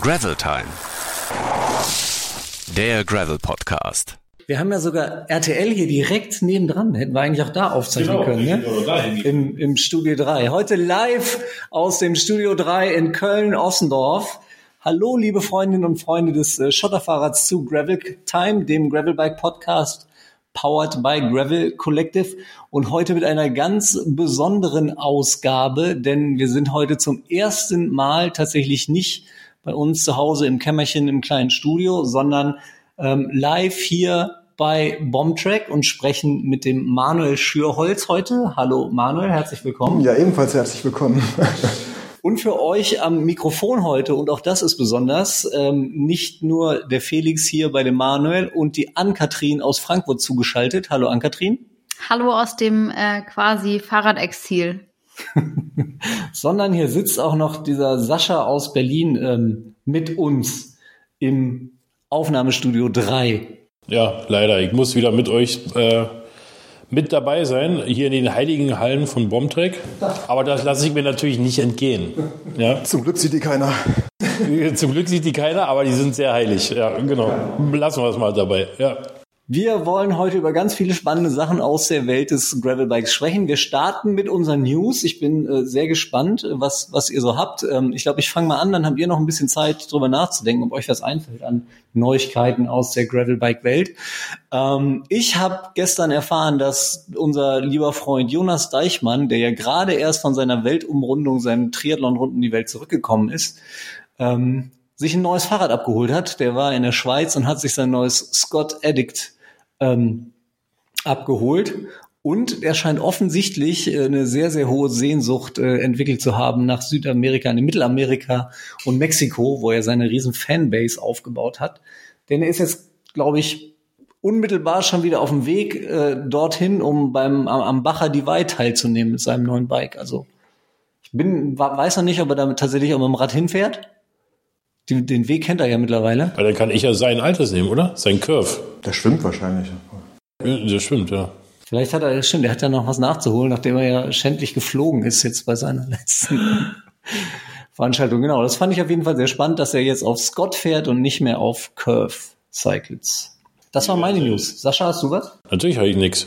Gravel Time. Der Gravel Podcast. Wir haben ja sogar RTL hier direkt nebendran. Hätten wir eigentlich auch da aufzeichnen Genau, können, ne? Im, Im Studio 3. Heute live aus dem Studio 3 in Köln-Ossendorf. Hallo, liebe Freundinnen und Freunde des äh, Schotterfahrrads zu Gravel Time, dem Gravelbike Podcast, powered by Gravel Collective. Und heute mit einer ganz besonderen Ausgabe, denn wir sind heute zum ersten Mal tatsächlich nicht bei uns zu Hause im Kämmerchen im kleinen Studio, sondern ähm, live hier bei Bombtrack und sprechen mit dem Manuel Schürholz heute. Hallo Manuel, herzlich willkommen. Ja, ebenfalls herzlich willkommen. Und für euch am Mikrofon heute, und auch das ist besonders, ähm, nicht nur der Felix hier bei dem Manuel und die Ann-Kathrin aus Frankfurt zugeschaltet. Hallo Ann-Kathrin. Hallo aus dem äh, quasi Fahrradexil. Sondern hier sitzt auch noch dieser Sascha aus Berlin ähm, mit uns im Aufnahmestudio 3. Ja, leider. Ich muss wieder mit euch äh, mit dabei sein, hier in den heiligen Hallen von Bombtrack. Aber das lasse ich mir natürlich nicht entgehen. Ja? Zum Glück sieht die keiner. Zum Glück sieht die keiner, aber die sind sehr heilig. Ja, genau. Lassen wir es mal dabei. Ja. Wir wollen heute über ganz viele spannende Sachen aus der Welt des Gravelbikes sprechen. Wir starten mit unseren News. Ich bin äh, sehr gespannt, äh, was, was ihr so habt. Ähm, ich glaube, ich fange mal an, dann habt ihr noch ein bisschen Zeit, drüber nachzudenken, ob euch was einfällt an Neuigkeiten aus der Gravelbike-Welt. Ähm, ich habe gestern erfahren, dass unser lieber Freund Jonas Deichmann, der ja gerade erst von seiner Weltumrundung, seinem Triathlon rund um die Welt zurückgekommen ist, ähm, sich ein neues Fahrrad abgeholt hat. Der war in der Schweiz und hat sich sein neues Scott Addict ähm, abgeholt. Und er scheint offensichtlich äh, eine sehr, sehr hohe Sehnsucht äh, entwickelt zu haben nach Südamerika, in Mittelamerika und Mexiko, wo er seine riesen Fanbase aufgebaut hat. Denn er ist jetzt, glaube ich, unmittelbar schon wieder auf dem Weg äh, dorthin, um beim am, Bacher Divide teilzunehmen mit seinem neuen Bike. Also ich bin, weiß noch nicht, ob er damit tatsächlich auch mit dem Rad hinfährt. Den, den Weg kennt er ja mittlerweile. Weil dann kann ich ja sein altes nehmen, oder? Sein Curve. Der schwimmt wahrscheinlich. Das stimmt, ja. Vielleicht hat er, stimmt, der hat ja noch was nachzuholen, nachdem er ja schändlich geflogen ist jetzt bei seiner letzten Veranstaltung. Genau, das fand ich auf jeden Fall sehr spannend, dass er jetzt auf Scott fährt und nicht mehr auf Curve Cycles. Das war meine News. Sascha, hast du was? Natürlich habe ich nichts.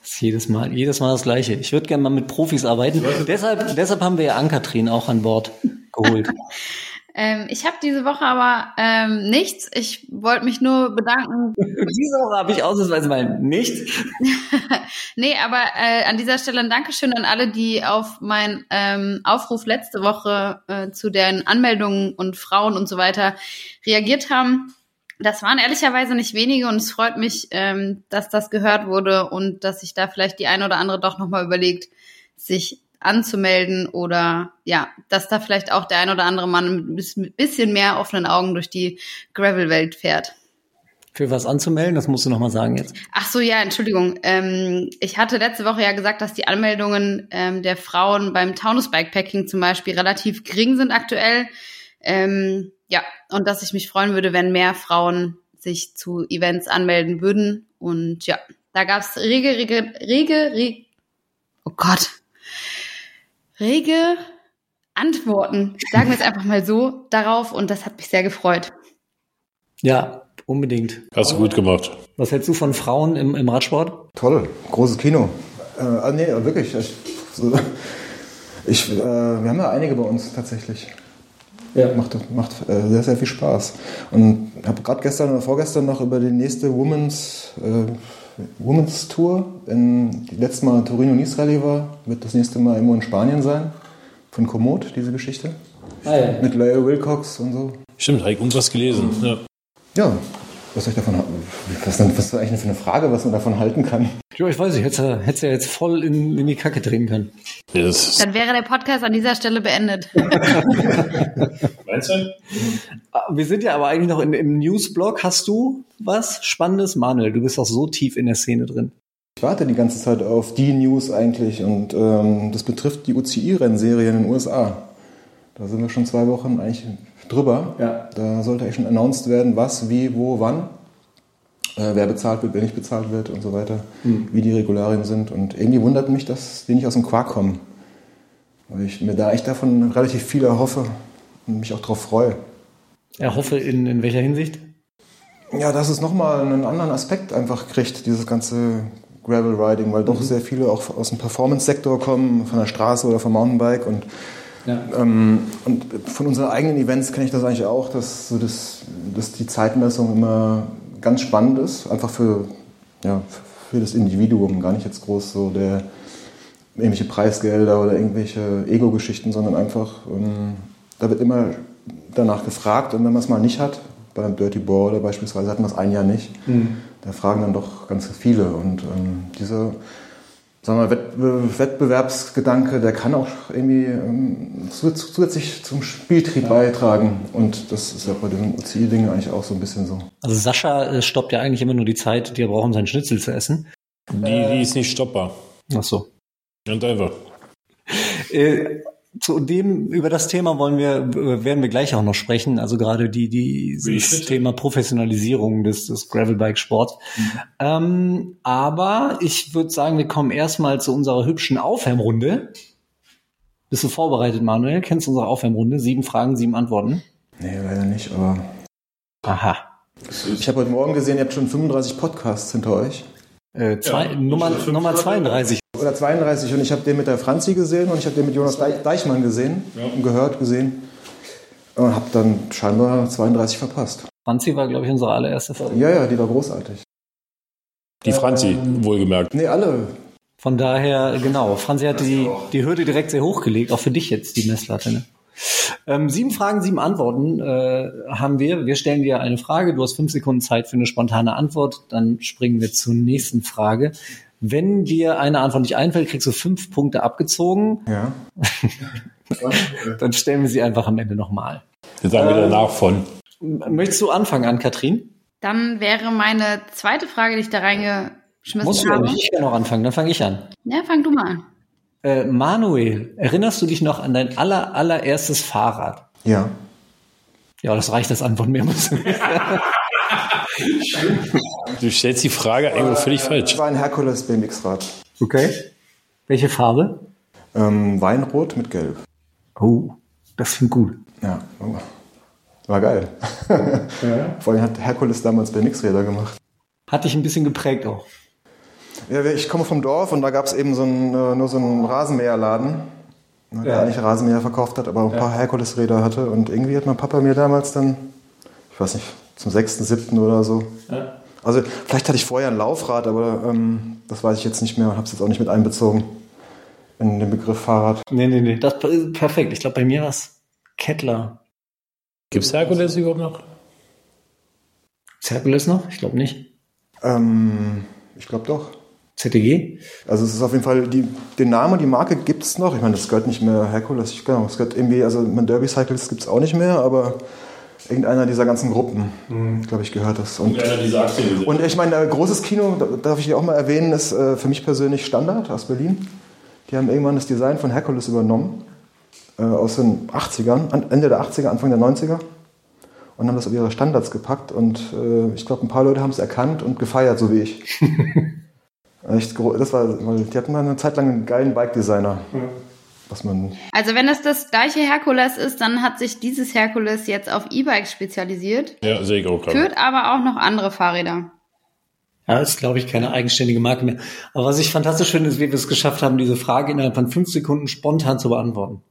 Das ist jedes Mal, jedes Mal das Gleiche. Ich würde gerne mal mit Profis arbeiten. deshalb, deshalb haben wir ja Ankatrin auch an Bord geholt. Ähm, ich habe diese Woche aber ähm, nichts. Ich wollte mich nur bedanken. Diese Woche habe ich ausnahmsweise mal nichts. nee, aber äh, an dieser Stelle ein Dankeschön an alle, die auf meinen ähm, Aufruf letzte Woche äh, zu den Anmeldungen und Frauen und so weiter reagiert haben. Das waren ehrlicherweise nicht wenige und es freut mich, ähm, dass das gehört wurde und dass sich da vielleicht die eine oder andere doch nochmal überlegt, sich anzumelden oder ja, dass da vielleicht auch der ein oder andere Mann mit ein bisschen mehr offenen Augen durch die Gravel-Welt fährt. Für was anzumelden, das musst du nochmal sagen jetzt. Ach so, ja, Entschuldigung. Ähm, ich hatte letzte Woche ja gesagt, dass die Anmeldungen ähm, der Frauen beim Taunus Bikepacking zum Beispiel relativ gering sind aktuell. Ähm, ja, und dass ich mich freuen würde, wenn mehr Frauen sich zu Events anmelden würden. Und ja, da gab's rege, rege, rege, rege, oh Gott, rege Antworten, sagen wir es einfach mal so, darauf und das hat mich sehr gefreut. Ja, unbedingt. Hast du gut gemacht. Was hältst du von Frauen im, im Radsport? Toll, großes Kino. Äh, ah, nee, wirklich. Ich, so, ich, äh, wir haben ja einige bei uns tatsächlich. Ja. Macht, macht äh, sehr, sehr viel Spaß. Und habe gerade gestern oder vorgestern noch über die nächste Women's, äh, Women's Tour, in, die letzte Mal in Torino Nice Rallye war, wird das nächste Mal irgendwo in Spanien sein. Von Komoot, diese Geschichte. Ah, ja. Mit Lyle Wilcox und so. Stimmt, habe ich irgendwas gelesen. Ja. Ja, was soll ich davon halten? Was, was ist eigentlich für eine Frage, was man davon halten kann? Ja, ich weiß nicht, hätte hätte ja jetzt voll in, in die Kacke drehen können. Das Dann wäre der Podcast an dieser Stelle beendet. Meinst du? Ah, Wir sind ja aber eigentlich noch in, im Newsblog. Hast du was Spannendes? Manuel, du bist auch so tief in der Szene drin. Ich warte die ganze Zeit auf die News eigentlich und ähm, das betrifft die UCI-Rennserie in den USA. Da sind wir schon zwei Wochen eigentlich drüber. Ja. Da sollte eigentlich schon announced werden, was, wie, wo, wann, wer bezahlt wird, wer nicht bezahlt wird und so weiter, wie die Regularien sind. Und irgendwie wundert mich, dass die nicht aus dem Quark kommen. Weil ich mir da echt davon relativ viel erhoffe. und mich auch darauf freue. Er hoffe in, in welcher Hinsicht? Ja, dass es nochmal einen anderen Aspekt einfach kriegt, dieses ganze Gravel Riding, weil doch sehr viele auch aus dem Performance-Sektor kommen, von der Straße oder vom Mountainbike und Ja. ähm, und von unseren eigenen Events kenne ich das eigentlich auch, dass, so das, dass die Zeitmessung immer ganz spannend ist, einfach für, ja, für das Individuum, gar nicht jetzt groß so der irgendwelche Preisgelder oder irgendwelche Ego-Geschichten, sondern einfach, ähm, da wird immer danach gefragt und wenn man es mal nicht hat, beim Dirty Border beispielsweise hatten wir es ein Jahr nicht, da fragen dann doch ganz viele und ähm, dieser sagen wir, mal, Wettbe Wettbewerbsgedanke, der kann auch irgendwie ähm, zu- zusätzlich zum Spieltrieb beitragen. Und das ist ja bei dem UCI-Ding eigentlich auch so ein bisschen so. Also Sascha äh, stoppt ja eigentlich immer nur die Zeit, die er braucht, um seinen Schnitzel zu essen. Die, die ist nicht stoppbar. Ach so. Ganz einfach. Zu dem, über das Thema wollen wir, werden wir gleich auch noch sprechen. Also gerade die, die, Schritte. Thema Professionalisierung des, des Gravelbike-Sports. Ähm, aber ich würde sagen, wir kommen erstmal zu unserer hübschen Aufwärmrunde. Bist du vorbereitet, Manuel? Kennst du unsere Aufwärmrunde? Sieben Fragen, sieben Antworten. Nee, leider nicht, aber Aha. ich habe heute Morgen gesehen, ihr habt schon 35 Podcasts hinter euch. Äh, zwei, Ja, Nummer, Nummer oder 32. Oder 32 und ich habe den mit der Franzi gesehen und ich habe den mit Jonas Deich Deichmann gesehen Ja. und gehört, gesehen. Und habe dann scheinbar 32 verpasst. Franzi war, glaube ich, unsere allererste Folge. Ja, ja, die war großartig. Die Franzi, wohlgemerkt. Nee, alle. Von daher, genau, Franzi hatte die, die Hürde direkt sehr hochgelegt, auch für dich jetzt die Messlatte. Ne? Ähm, sieben Fragen, sieben Antworten äh, haben wir. Wir stellen dir eine Frage, du hast fünf Sekunden Zeit für eine spontane Antwort, dann springen wir zur nächsten Frage. Wenn dir eine Antwort nicht einfällt, kriegst du fünf Punkte abgezogen, Ja. dann stellen wir sie einfach am Ende nochmal. Jetzt sagen wir danach von. Möchtest du anfangen an, Katrin? Dann wäre meine zweite Frage, die ich da reingeschmissen Musst du habe. nicht. Ich kann noch anfangen, dann fange ich an. Ja, fang du mal an. Äh, Manuel, erinnerst du dich noch an dein aller, allererstes Fahrrad? Ja. Ja, das reicht als Antwort, mehr muss nicht. Du stellst die Frage eigentlich völlig Das falsch. war ein Herkules BMX-Rad. Okay. Welche Farbe? Ähm, Weinrot mit Gelb. Oh, das klingt gut. Ja, war geil. Vor allem hat Herkules damals BMX-Räder gemacht. Hat dich ein bisschen geprägt auch. Ja, ich komme vom Dorf und da gab es eben so einen, äh, nur so einen Rasenmäherladen, ne, der Ja. eigentlich Rasenmäher verkauft hat, aber ein paar Herkules-Räder hatte. Und irgendwie hat mein Papa mir damals dann, ich weiß nicht, zum sechsten, siebten oder so. Also vielleicht hatte ich vorher ein Laufrad, aber ähm, das weiß ich jetzt nicht mehr und habe es jetzt auch nicht mit einbezogen in den Begriff Fahrrad. Nee, nee, nee. Das ist perfekt. Ich glaube, bei mir war es Kettler. Gibt es Herkules überhaupt noch? Ist Herkules noch? Ich glaube nicht. Ähm, ich glaube doch. ZTG? Also es ist auf jeden Fall, die, den Namen, die Marke gibt es noch. Ich meine, das gehört nicht mehr Herkules. Ich, genau, es gehört irgendwie, also mein Derby Cycles gibt es auch nicht mehr, aber irgendeiner dieser ganzen Gruppen, glaube ich, gehört das. Und, und ich meine, äh, großes Kino, da- darf ich hier auch mal erwähnen, ist äh, für mich persönlich Standard aus Berlin. Die haben irgendwann das Design von Herkules übernommen, äh, aus den 80ern, an- Ende der 80er, Anfang der 90er. Und haben das auf ihre Standards gepackt und äh, ich glaube, ein paar Leute haben es erkannt und gefeiert, so wie ich. Echt das war, die hatten mal eine Zeit lang einen geilen Bike-Designer. Was man. Also wenn es das gleiche Herkules ist, dann hat sich dieses Herkules jetzt auf E-Bikes spezialisiert, Ja, sehe ich auch gerade. führt aber auch noch andere Fahrräder. Ja, ist, glaube ich, keine eigenständige Marke mehr. Aber was ich fantastisch finde, ist, wie wir es geschafft haben, diese Frage innerhalb von fünf Sekunden spontan zu beantworten.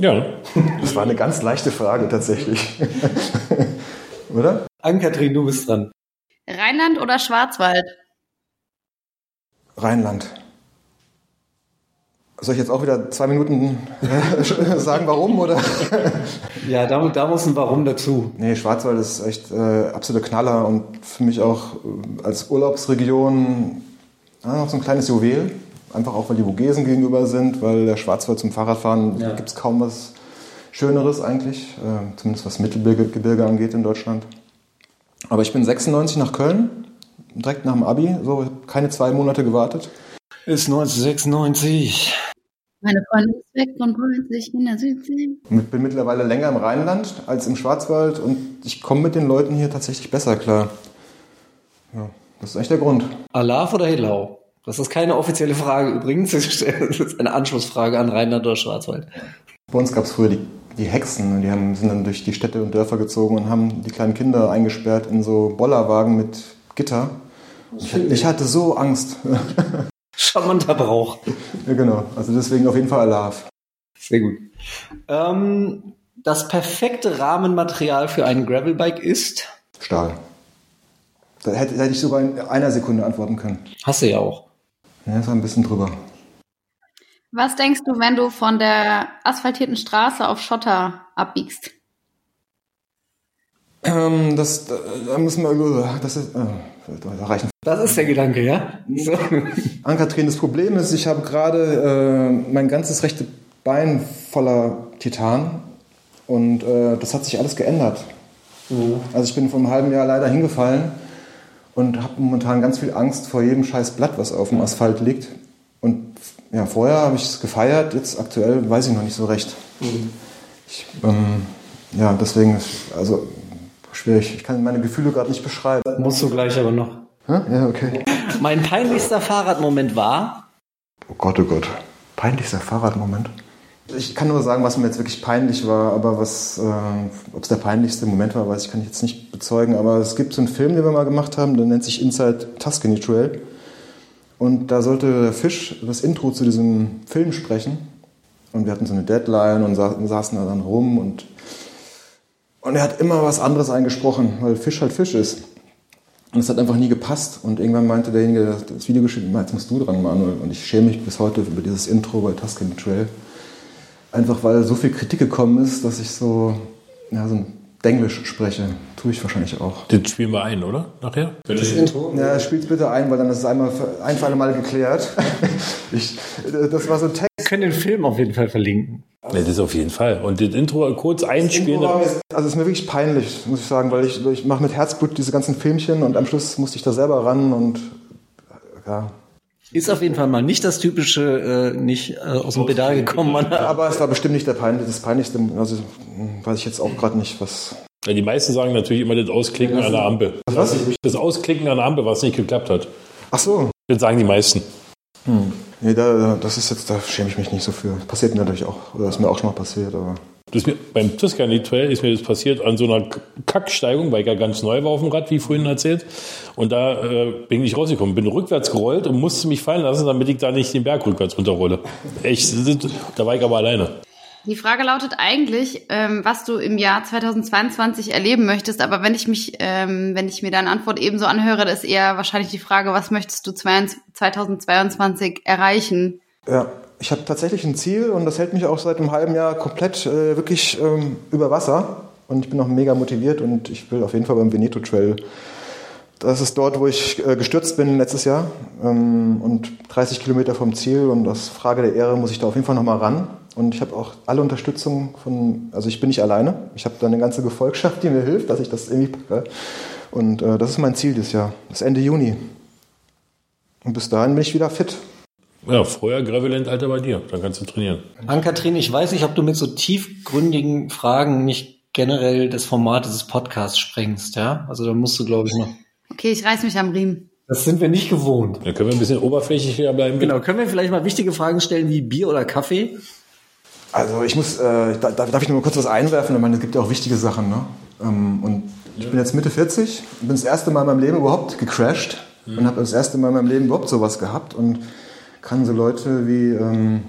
Ja, Das war eine ganz leichte Frage tatsächlich. Oder? Ann-Kathrin, du bist dran. Rheinland oder Schwarzwald? Rheinland. Soll ich jetzt auch wieder zwei Minuten äh, sagen, warum? Oder? Ja, da, da muss ein Warum dazu. Nee, Schwarzwald ist echt äh, absolute Knaller und für mich auch äh, als Urlaubsregion ja, noch so ein kleines Juwel. Einfach auch, weil die Vogesen gegenüber sind, weil der Schwarzwald zum Fahrradfahren Ja. gibt es kaum was Schöneres eigentlich, äh, zumindest was Mittelgebirge angeht in Deutschland. Aber ich bin 96 nach Köln, direkt nach dem Abi, so keine zwei Monate gewartet. Ist 1996. Meine Freundin ist weg und freut sich in der Südsee. Und bin mittlerweile länger im Rheinland als im Schwarzwald und ich komme mit den Leuten hier tatsächlich besser klar. Ja, das ist echt der Grund. Alaf oder Helau? Das ist keine offizielle Frage übrigens. Das ist eine Anschlussfrage an Rheinland oder Schwarzwald. Bei uns gab es früher die die Hexen. Die haben, sind dann durch die Städte und Dörfer gezogen und haben die kleinen Kinder eingesperrt in so Bollerwagen mit Gitter. Ich, ich hatte so Angst. Charmanter Brauch. ja, genau. Also deswegen auf jeden Fall Alarv. Sehr gut. Ähm, das perfekte Rahmenmaterial für ein Gravelbike ist? Stahl. Da hätte, hätte ich sogar in einer Sekunde antworten können. Hast du ja auch. Ja, das war ein bisschen drüber. Was denkst du, wenn du von der asphaltierten Straße auf Schotter abbiegst? Ähm, das, da müssen wir, das ist, äh, da reichen. Das ist der Gedanke, ja? So. Ankatrin, das Problem ist, ich habe gerade äh, mein ganzes rechte Bein voller Titan und äh, das hat sich alles geändert. Mhm. Also ich bin vor einem halben Jahr leider hingefallen und habe momentan ganz viel Angst vor jedem scheiß Blatt, was auf dem Asphalt liegt. Und ja, vorher habe ich es gefeiert, jetzt aktuell weiß ich noch nicht so recht. Mhm. Ich, ähm, ja, deswegen, also schwierig. Ich kann meine Gefühle gerade nicht beschreiben. Musst du gleich aber noch. Hä? Ja, okay. Mein peinlichster Fahrradmoment war? Oh Gott, oh Gott. Peinlichster Fahrradmoment? Ich kann nur sagen, was mir jetzt wirklich peinlich war, aber was, äh, ob es der peinlichste Moment war, weiß ich, kann ich jetzt nicht bezeugen. Aber es gibt so einen Film, den wir mal gemacht haben, der nennt sich Inside Tuscany Trail. Und da sollte der Fisch das Intro zu diesem Film sprechen. Und wir hatten so eine Deadline und saßen da dann rum und, und er hat immer was anderes eingesprochen, weil Fisch halt Fisch ist. Und es hat einfach nie gepasst. Und irgendwann meinte derjenige, der das Video geschrieben hat, jetzt musst du dran, Manuel. Und ich schäme mich bis heute über dieses Intro bei Tuscany Trail. Einfach weil so viel Kritik gekommen ist, dass ich so, ja, so ein Denglisch spreche. Tue ich wahrscheinlich auch. Den spielen wir ein, oder? Nachher? Das Intro? Ja, spiel's bitte ein, weil dann ist es einmal ein für alle Mal geklärt. ich, das war so ein Text. Wir können den Film auf jeden Fall verlinken. Ja, das auf jeden Fall. Und das Intro kurz einspielen. Intro mir, also es ist mir wirklich peinlich, muss ich sagen, weil ich, ich mache mit Herzblut diese ganzen Filmchen und am Schluss musste ich da selber ran und ja. Ist auf jeden Fall mal nicht das typische, äh, nicht äh, aus dem Pedal gekommen. Man. Aber es war bestimmt nicht der Peinlich, das Peinlichste. Also weiß ich jetzt auch gerade nicht, was. Ja, die meisten sagen natürlich immer das Ausklicken an der Ampel. Was? Das Ausklicken an der Ampel, was nicht geklappt hat. Ach so. Das sagen die meisten. Hm. Nee, da, das ist jetzt, da schäme ich mich nicht so für. Passiert mir natürlich auch, oder ist mir auch schon mal passiert, aber. Das mir, beim Tuscany Trail ist mir das passiert an so einer Kacksteigung, weil ich ja ganz neu war auf dem Rad, wie vorhin erzählt. Und da äh, bin ich rausgekommen, bin rückwärts gerollt und musste mich fallen lassen, damit ich da nicht den Berg rückwärts runterrolle. Echt, da war ich aber alleine. Die Frage lautet eigentlich, ähm, was du im Jahr 2022 erleben möchtest. Aber wenn ich mich, ähm, wenn ich mir deine Antwort ebenso anhöre, ist eher wahrscheinlich die Frage, was möchtest du 2022 erreichen? Ja, ich habe tatsächlich ein Ziel und das hält mich auch seit einem halben Jahr komplett äh, wirklich ähm, über Wasser. Und ich bin auch mega motiviert und ich will auf jeden Fall beim Veneto Trail. Das ist dort, wo ich äh, gestürzt bin letztes Jahr ähm, und 30 Kilometer vom Ziel und aus Frage der Ehre muss ich da auf jeden Fall nochmal ran. Und ich habe auch alle Unterstützung von, also ich bin nicht alleine. Ich habe da eine ganze Gefolgschaft, die mir hilft, dass ich das irgendwie packe. Und äh, das ist mein Ziel dieses Jahr, das Ende Juni. Und bis dahin bin ich wieder fit. Ja, vorher Gravelent, Alter, bei dir. Dann kannst du trainieren. Ann-Kathrin, ich weiß nicht, ob du mit so tiefgründigen Fragen nicht generell das Format dieses Podcasts sprengst, ja? Also da musst du, glaube ich, noch. Okay, ich reiß mich am Riemen. Das sind wir nicht gewohnt. Da können wir ein bisschen oberflächlicher bleiben. Genau, können wir vielleicht mal wichtige Fragen stellen wie Bier oder Kaffee? Also ich muss, äh, darf, darf ich noch mal kurz was einwerfen? Ich meine, es gibt ja auch wichtige Sachen, ne? Ähm, und ich bin jetzt Mitte 40, bin das erste Mal in meinem Leben überhaupt gecrashed mhm. und habe das erste Mal in meinem Leben überhaupt sowas gehabt und kann so Leute wie ähm,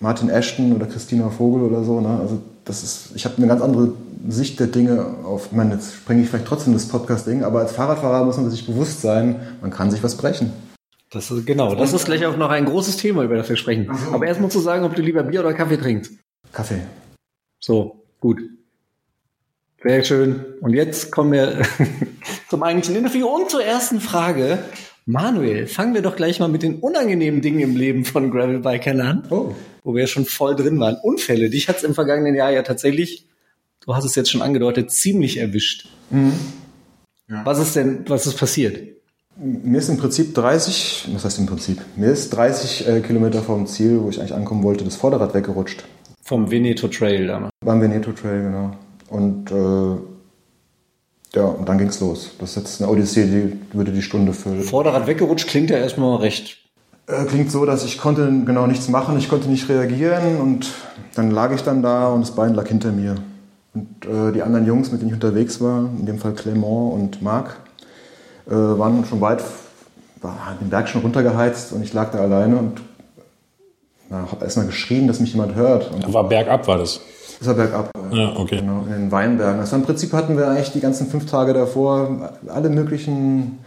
Martin Ashton oder Christina Vogel oder so, ne? Also das ist, ich habe eine ganz andere Sicht der Dinge auf, ich meine, jetzt springe ich vielleicht trotzdem das Podcast-Ding, aber als Fahrradfahrer muss man sich bewusst sein, man kann sich was brechen. Das ist, genau, das ist gleich auch noch ein großes Thema, über das wir sprechen. So. Aber erst mal zu sagen, ob du lieber Bier oder Kaffee trinkst. Kaffee. So, gut. Sehr schön. Und jetzt kommen wir zum eigentlichen Interview und zur ersten Frage. Manuel, fangen wir doch gleich mal mit den unangenehmen Dingen im Leben von Gravelbikern an, oh. wo wir ja schon voll drin waren. Unfälle, dich hat es im vergangenen Jahr ja tatsächlich, du hast es jetzt schon angedeutet, ziemlich erwischt. Mhm. Ja. Was ist denn, was ist passiert? Mir ist im Prinzip 30, was heißt im Prinzip? Mir ist 30 äh, Kilometer vom Ziel, wo ich eigentlich ankommen wollte, das Vorderrad weggerutscht. Vom Veneto Trail damals? Beim Veneto Trail, genau. Und äh, ja, und dann ging's los. Das ist jetzt eine Odyssee, die würde die Stunde füllen. Vorderrad weggerutscht klingt ja erstmal recht. Äh, klingt so, dass ich konnte genau nichts machen, ich konnte nicht reagieren und dann lag ich dann da und das Bein lag hinter mir. Und äh, die anderen Jungs, mit denen ich unterwegs war, in dem Fall Clement und Marc, äh, waren schon weit, war den Berg schon runtergeheizt und ich lag da alleine und habe erstmal geschrien, dass mich jemand hört. Und war bergab, war das? Das war bergab. Ja, okay. Genau, in den Weinbergen. Also im Prinzip hatten wir eigentlich die ganzen fünf Tage davor alle möglichen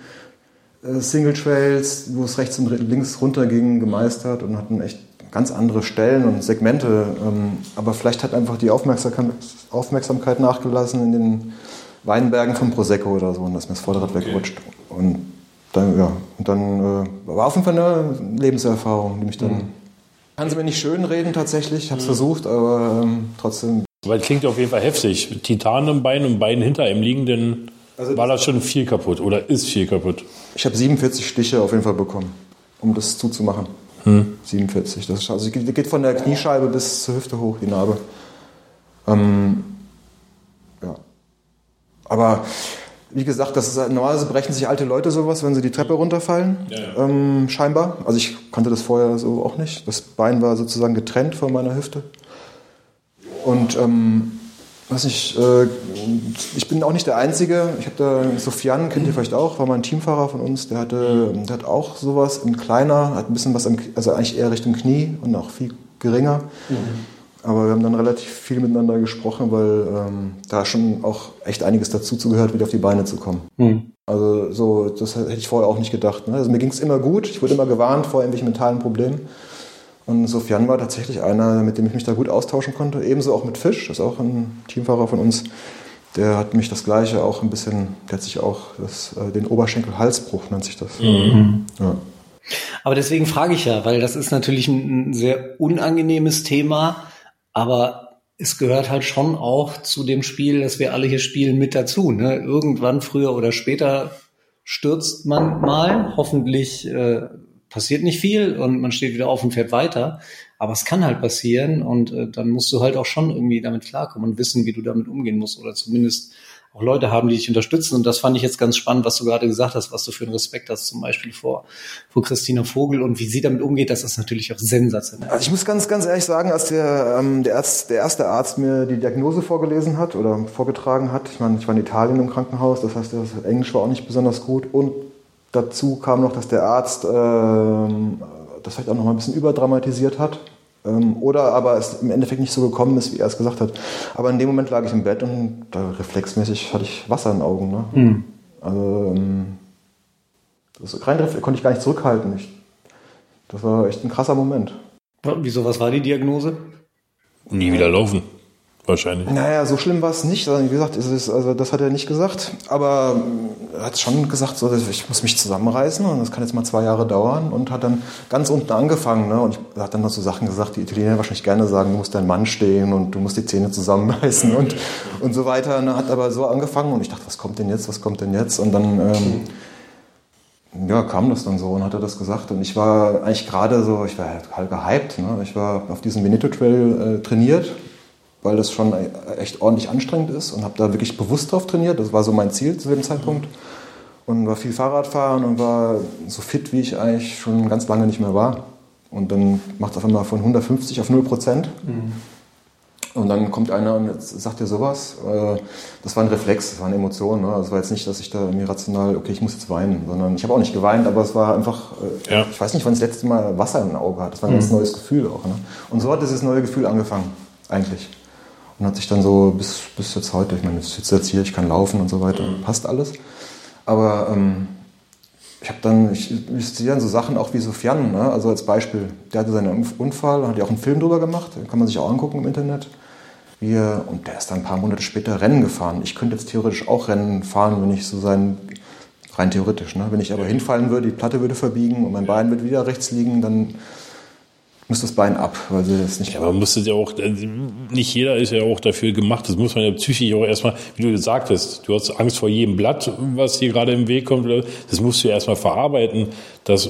äh, Single Trails, wo es rechts und links runter ging, gemeistert und hatten echt ganz andere Stellen und Segmente. Ähm, aber vielleicht hat einfach die Aufmerksamkeit nachgelassen in den Weinbergen von Prosecco oder so und das ist mir das Vorderrad okay. wegrutscht. Und dann, ja, und dann äh, war auf jeden Fall eine Lebenserfahrung, die mich dann. Mhm. Kann sie mir nicht schön reden tatsächlich, ich habe es mhm. versucht, aber ähm, trotzdem. Weil klingt auf jeden Fall heftig. Titan im Bein und Bein hinter einem liegenden. Also war das schon viel kaputt oder ist viel kaputt? Ich habe 47 Stiche auf jeden Fall bekommen, um das zuzumachen. Hm. 47. Das ist, also geht von der Kniescheibe bis zur Hüfte hoch, die Narbe. Ähm, ja. Aber wie gesagt, das ist, normalerweise brechen sich alte Leute sowas, wenn sie die Treppe runterfallen. Ja, ja. Ähm, scheinbar. Also ich kannte das vorher so auch nicht. Das Bein war sozusagen getrennt von meiner Hüfte. Und ähm, weiß nicht, äh, ich bin auch nicht der Einzige. Ich habe da Sofian, kennt ihr vielleicht auch, war mal ein Teamfahrer von uns, der hatte, der hat auch sowas, ein kleiner, hat ein bisschen was, am, also eigentlich eher Richtung Knie und auch viel geringer. Mhm. Aber wir haben dann relativ viel miteinander gesprochen, weil ähm, da schon auch echt einiges dazu zugehört, wieder auf die Beine zu kommen. Mhm. Also so, das hätte ich vorher auch nicht gedacht. Ne? Also mir ging es immer gut, ich wurde immer gewarnt vor irgendwelchen mentalen Problemen. Und Sofian war tatsächlich einer, mit dem ich mich da gut austauschen konnte. Ebenso auch mit Fisch, das ist auch ein Teamfahrer von uns. Der hat mich das Gleiche auch ein bisschen, der hat sich auch das, äh, den Oberschenkel-Halsbruch, nennt sich das. Mhm. Ja. Aber deswegen frage ich ja, weil das ist natürlich ein sehr unangenehmes Thema, aber es gehört halt schon auch zu dem Spiel, das wir alle hier spielen, mit dazu. Ne? Irgendwann, früher oder später, stürzt man mal, hoffentlich äh, passiert nicht viel und man steht wieder auf und fährt weiter. Aber es kann halt passieren und äh, dann musst du halt auch schon irgendwie damit klarkommen und wissen, wie du damit umgehen musst oder zumindest auch Leute haben, die dich unterstützen. Und das fand ich jetzt ganz spannend, was du gerade gesagt hast, was du für einen Respekt hast, zum Beispiel vor, vor Christina Vogel und wie sie damit umgeht, das ist natürlich auch sensationell. Also ich muss ganz, ganz ehrlich sagen, als der, ähm, der, Arzt, der erste Arzt mir die Diagnose vorgelesen hat oder vorgetragen hat, ich meine, ich war in Italien im Krankenhaus, das heißt, das Englisch war auch nicht besonders gut und Dazu kam noch, dass der Arzt ähm, das vielleicht auch noch mal ein bisschen überdramatisiert hat. Ähm, oder aber es im Endeffekt nicht so gekommen ist, wie er es gesagt hat. Aber in dem Moment lag ich im Bett und da reflexmäßig hatte ich Wasser in den Augen. Ne? Mhm. Also ähm, das rein konnte ich gar nicht zurückhalten. Ich, das war echt ein krasser Moment. Wieso, was war die Diagnose? Nie wieder laufen wahrscheinlich. Naja, so schlimm war es nicht. Also, wie gesagt, ist, also das hat er nicht gesagt. Aber er hat schon gesagt, so, ich muss mich zusammenreißen und das kann jetzt mal zwei Jahre dauern. Und hat dann ganz unten angefangen. Ne? Und ich hat dann noch so Sachen gesagt, die Italiener wahrscheinlich gerne sagen, du musst dein Mann stehen und du musst die Zähne zusammenbeißen und, und so weiter. Er hat aber so angefangen und ich dachte, was kommt denn jetzt, was kommt denn jetzt? Und dann... Ähm, ja, kam das dann so und hat er das gesagt. Und ich war eigentlich gerade so, ich war halt gehypt. Ne? Ich war auf diesem Veneto Trail äh, trainiert weil das schon echt ordentlich anstrengend ist und habe da wirklich bewusst drauf trainiert. Das war so mein Ziel zu dem Zeitpunkt. Und war viel Fahrradfahren und war so fit, wie ich eigentlich schon ganz lange nicht mehr war. Und dann macht es auf einmal von 150 auf 0 Prozent. Mhm. Und dann kommt einer und sagt dir sowas. Äh, das war ein Reflex, das war eine Emotion. Ne? Das war jetzt nicht, dass ich da mir rational, okay, ich muss jetzt weinen, sondern ich habe auch nicht geweint, aber es war einfach, äh, ja. ich weiß nicht, wann das letzte Mal Wasser im Auge hat. Das war ein mhm. ganz neues Gefühl auch. Ne? Und so hat dieses neue Gefühl angefangen, eigentlich und hat sich dann so bis, bis jetzt heute, ich meine, ich sitze jetzt hier, ich kann laufen und so weiter, mhm. passt alles. Aber ähm, ich habe dann, ich, ich sehe dann so Sachen auch wie Sofian, ne? also als Beispiel, der hatte seinen Unfall, hat ja auch einen Film drüber gemacht, den kann man sich auch angucken im Internet. Wie er, und der ist dann ein paar Monate später Rennen gefahren. Ich könnte jetzt theoretisch auch Rennen fahren, wenn ich so sein, rein theoretisch, ne? wenn ich aber hinfallen würde, die Platte würde verbiegen und mein Bein würde wieder rechts liegen, dann muss das Bein ab, weil sie das nicht. Ja, man muss das ja auch, äh, nicht jeder ist ja auch dafür gemacht. Das muss man ja psychisch auch erstmal, wie du gesagt hast, du hast Angst vor jedem Blatt, was hier gerade im Weg kommt. Das musst du ja erstmal verarbeiten. Das,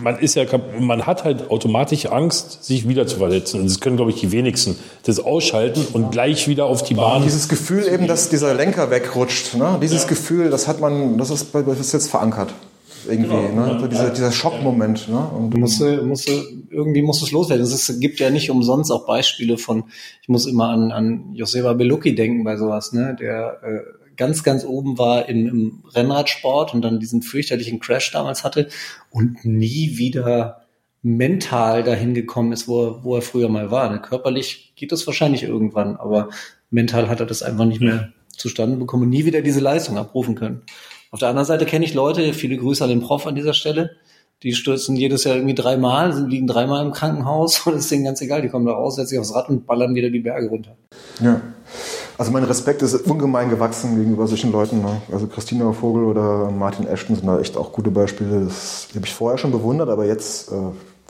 man ist ja, man hat halt automatisch Angst, sich wieder zu verletzen. Und das können, glaube ich, die wenigsten. Das ausschalten und gleich wieder auf die Bahn. Dieses Gefühl eben, dass dieser Lenker wegrutscht, ne? Dieses ja. Gefühl, das hat man, das ist, das ist jetzt verankert. Irgendwie, genau. ne? So dieser, dieser Schockmoment, ne? Und du musst, musst, irgendwie muss es loswerden. Es gibt ja nicht umsonst auch Beispiele von, ich muss immer an, an Joseba Belucki denken bei sowas, ne? Der äh, ganz, ganz oben war im, im Rennradsport und dann diesen fürchterlichen Crash damals hatte und nie wieder mental dahin gekommen ist, wo er, wo er früher mal war. Ne? Körperlich geht das wahrscheinlich irgendwann, aber mental hat er das einfach nicht mehr zustande bekommen und nie wieder diese Leistung abrufen können. Auf der anderen Seite kenne ich Leute, viele Grüße an den Prof an dieser Stelle, die stürzen jedes Jahr irgendwie dreimal, liegen dreimal im Krankenhaus und ist denen ganz egal, die kommen da raus, setzen sich aufs Rad und ballern wieder die Berge runter. Ja. Also mein Respekt ist ungemein gewachsen gegenüber solchen Leuten. Ne? Also Christina Vogel oder Martin Ashton sind da echt auch gute Beispiele. Das habe ich vorher schon bewundert, aber jetzt äh,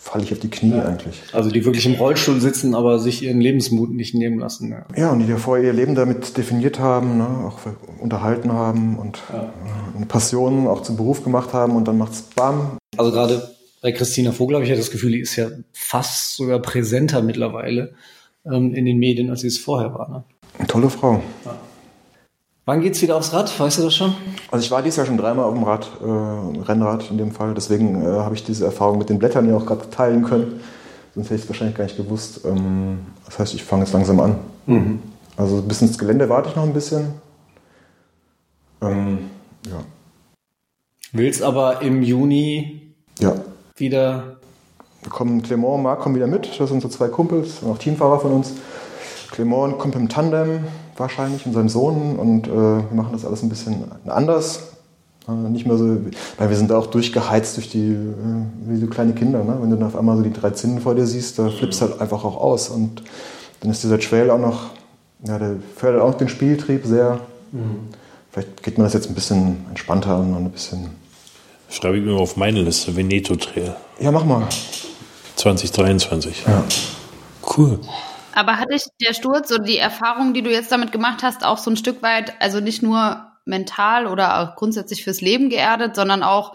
falle ich auf die Knie ja. eigentlich. Also die wirklich im Rollstuhl sitzen, aber sich ihren Lebensmut nicht nehmen lassen. Ja, ja und die ja vorher ihr Leben damit definiert haben, ne? auch unterhalten haben und ja. äh, eine Passion auch zum Beruf gemacht haben und dann macht's bam. Also gerade bei Christina Vogel habe ich ja das Gefühl, die ist ja fast sogar präsenter mittlerweile ähm, in den Medien, als sie es vorher war. Ne? Eine tolle Frau. Ja. Wann geht's wieder aufs Rad? Weißt du das schon? Also ich war dieses Jahr schon dreimal auf dem Rad, äh, Rennrad in dem Fall. Deswegen äh, habe ich diese Erfahrung mit den Blättern ja auch gerade teilen können. Sonst hätte ich es wahrscheinlich gar nicht gewusst. Ähm, das heißt, ich fange jetzt langsam an. Mhm. Also bis ins Gelände warte ich noch ein bisschen. Ähm, ja. Willst aber im Juni ja. wieder. Wir kommen, Clement und Marc kommen wieder mit. Das sind so zwei Kumpels und auch Teamfahrer von uns. Clement kommt im Tandem wahrscheinlich und seinem Sohn und äh, wir machen das alles ein bisschen anders. Äh, nicht mehr so, weil wir sind auch durchgeheizt durch die, äh, wie so kleine Kinder. Ne? Wenn du dann auf einmal so die drei Zinnen vor dir siehst, da flippst du halt einfach auch aus. Und dann ist dieser Trail auch noch, ja, der fördert auch den Spieltrieb sehr. Mhm. Vielleicht geht man das jetzt ein bisschen entspannter und ein bisschen. Schreibe ich mir auf meine Liste, Veneto Trail. Ja, mach mal. 2023. Ja. Cool. Aber hat dich der Sturz oder die Erfahrung, die du jetzt damit gemacht hast, auch so ein Stück weit, also nicht nur mental oder auch grundsätzlich fürs Leben geerdet, sondern auch,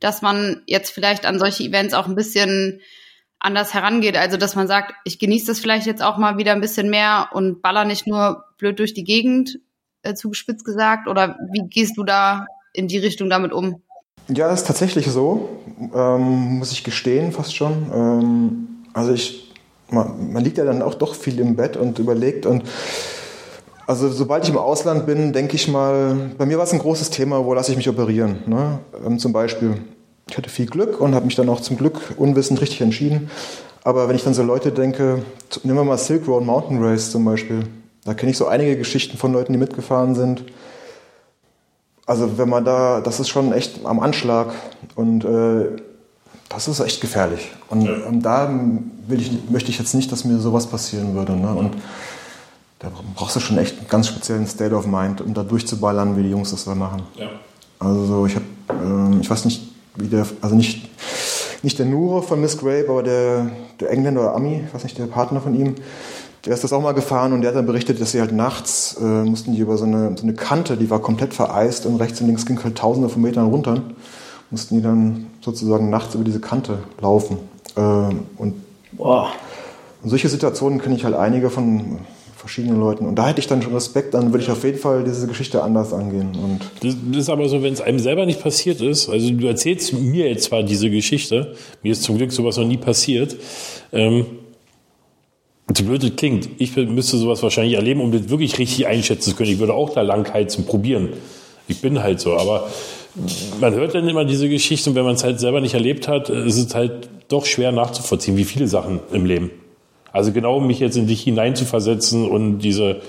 dass man jetzt vielleicht an solche Events auch ein bisschen anders herangeht. Also, dass man sagt, ich genieße das vielleicht jetzt auch mal wieder ein bisschen mehr und baller nicht nur blöd durch die Gegend, äh, zugespitzt gesagt. Oder wie gehst du da in die Richtung damit um? Ja, das ist tatsächlich so, ähm, muss ich gestehen, fast schon. Ähm, also ich man, man liegt ja dann auch doch viel im Bett und überlegt und also sobald ich im Ausland bin, denke ich mal, bei mir war es ein großes Thema, wo lasse ich mich operieren. Ne? Ähm, zum Beispiel, ich hatte viel Glück und habe mich dann auch zum Glück unwissend richtig entschieden. Aber wenn ich dann so Leute denke, nehmen wir mal Silk Road Mountain Race zum Beispiel, da kenne ich so einige Geschichten von Leuten, die mitgefahren sind. Also wenn man da, das ist schon echt am Anschlag und äh, das ist echt gefährlich. Und, ja. und da ich, möchte ich jetzt nicht, dass mir sowas passieren würde. Ne? Und da brauchst du schon echt einen ganz speziellen State of Mind, um da durchzuballern, wie die Jungs das da machen. Ja. Also ich habe, äh, ich weiß nicht, wie der, also nicht, nicht der Nure von Miss Grape, aber der, der Engländer oder Ami, ich weiß nicht, der Partner von ihm, der ist das auch mal gefahren und der hat dann berichtet, dass sie halt nachts äh, mussten die über so eine, so eine Kante, die war komplett vereist und rechts und links ging halt tausende von Metern runter mussten die dann sozusagen nachts über diese Kante laufen. Ähm, und, Boah. und solche Situationen kenne ich halt einige von verschiedenen Leuten. Und da hätte ich dann schon Respekt, dann würde ich auf jeden Fall diese Geschichte anders angehen. Und das, das ist aber so, wenn es einem selber nicht passiert ist, also du erzählst mir jetzt zwar diese Geschichte, mir ist zum Glück sowas noch nie passiert, ähm, so blöd es klingt, ich müsste sowas wahrscheinlich erleben, um das wirklich richtig einschätzen zu können. Ich würde auch da lang heizen, probieren. Ich bin halt so, aber man hört dann immer diese Geschichte und wenn man es halt selber nicht erlebt hat, ist es halt doch schwer nachzuvollziehen, wie viele Sachen im Leben. Also genau mich jetzt in dich hineinzuversetzen und diese,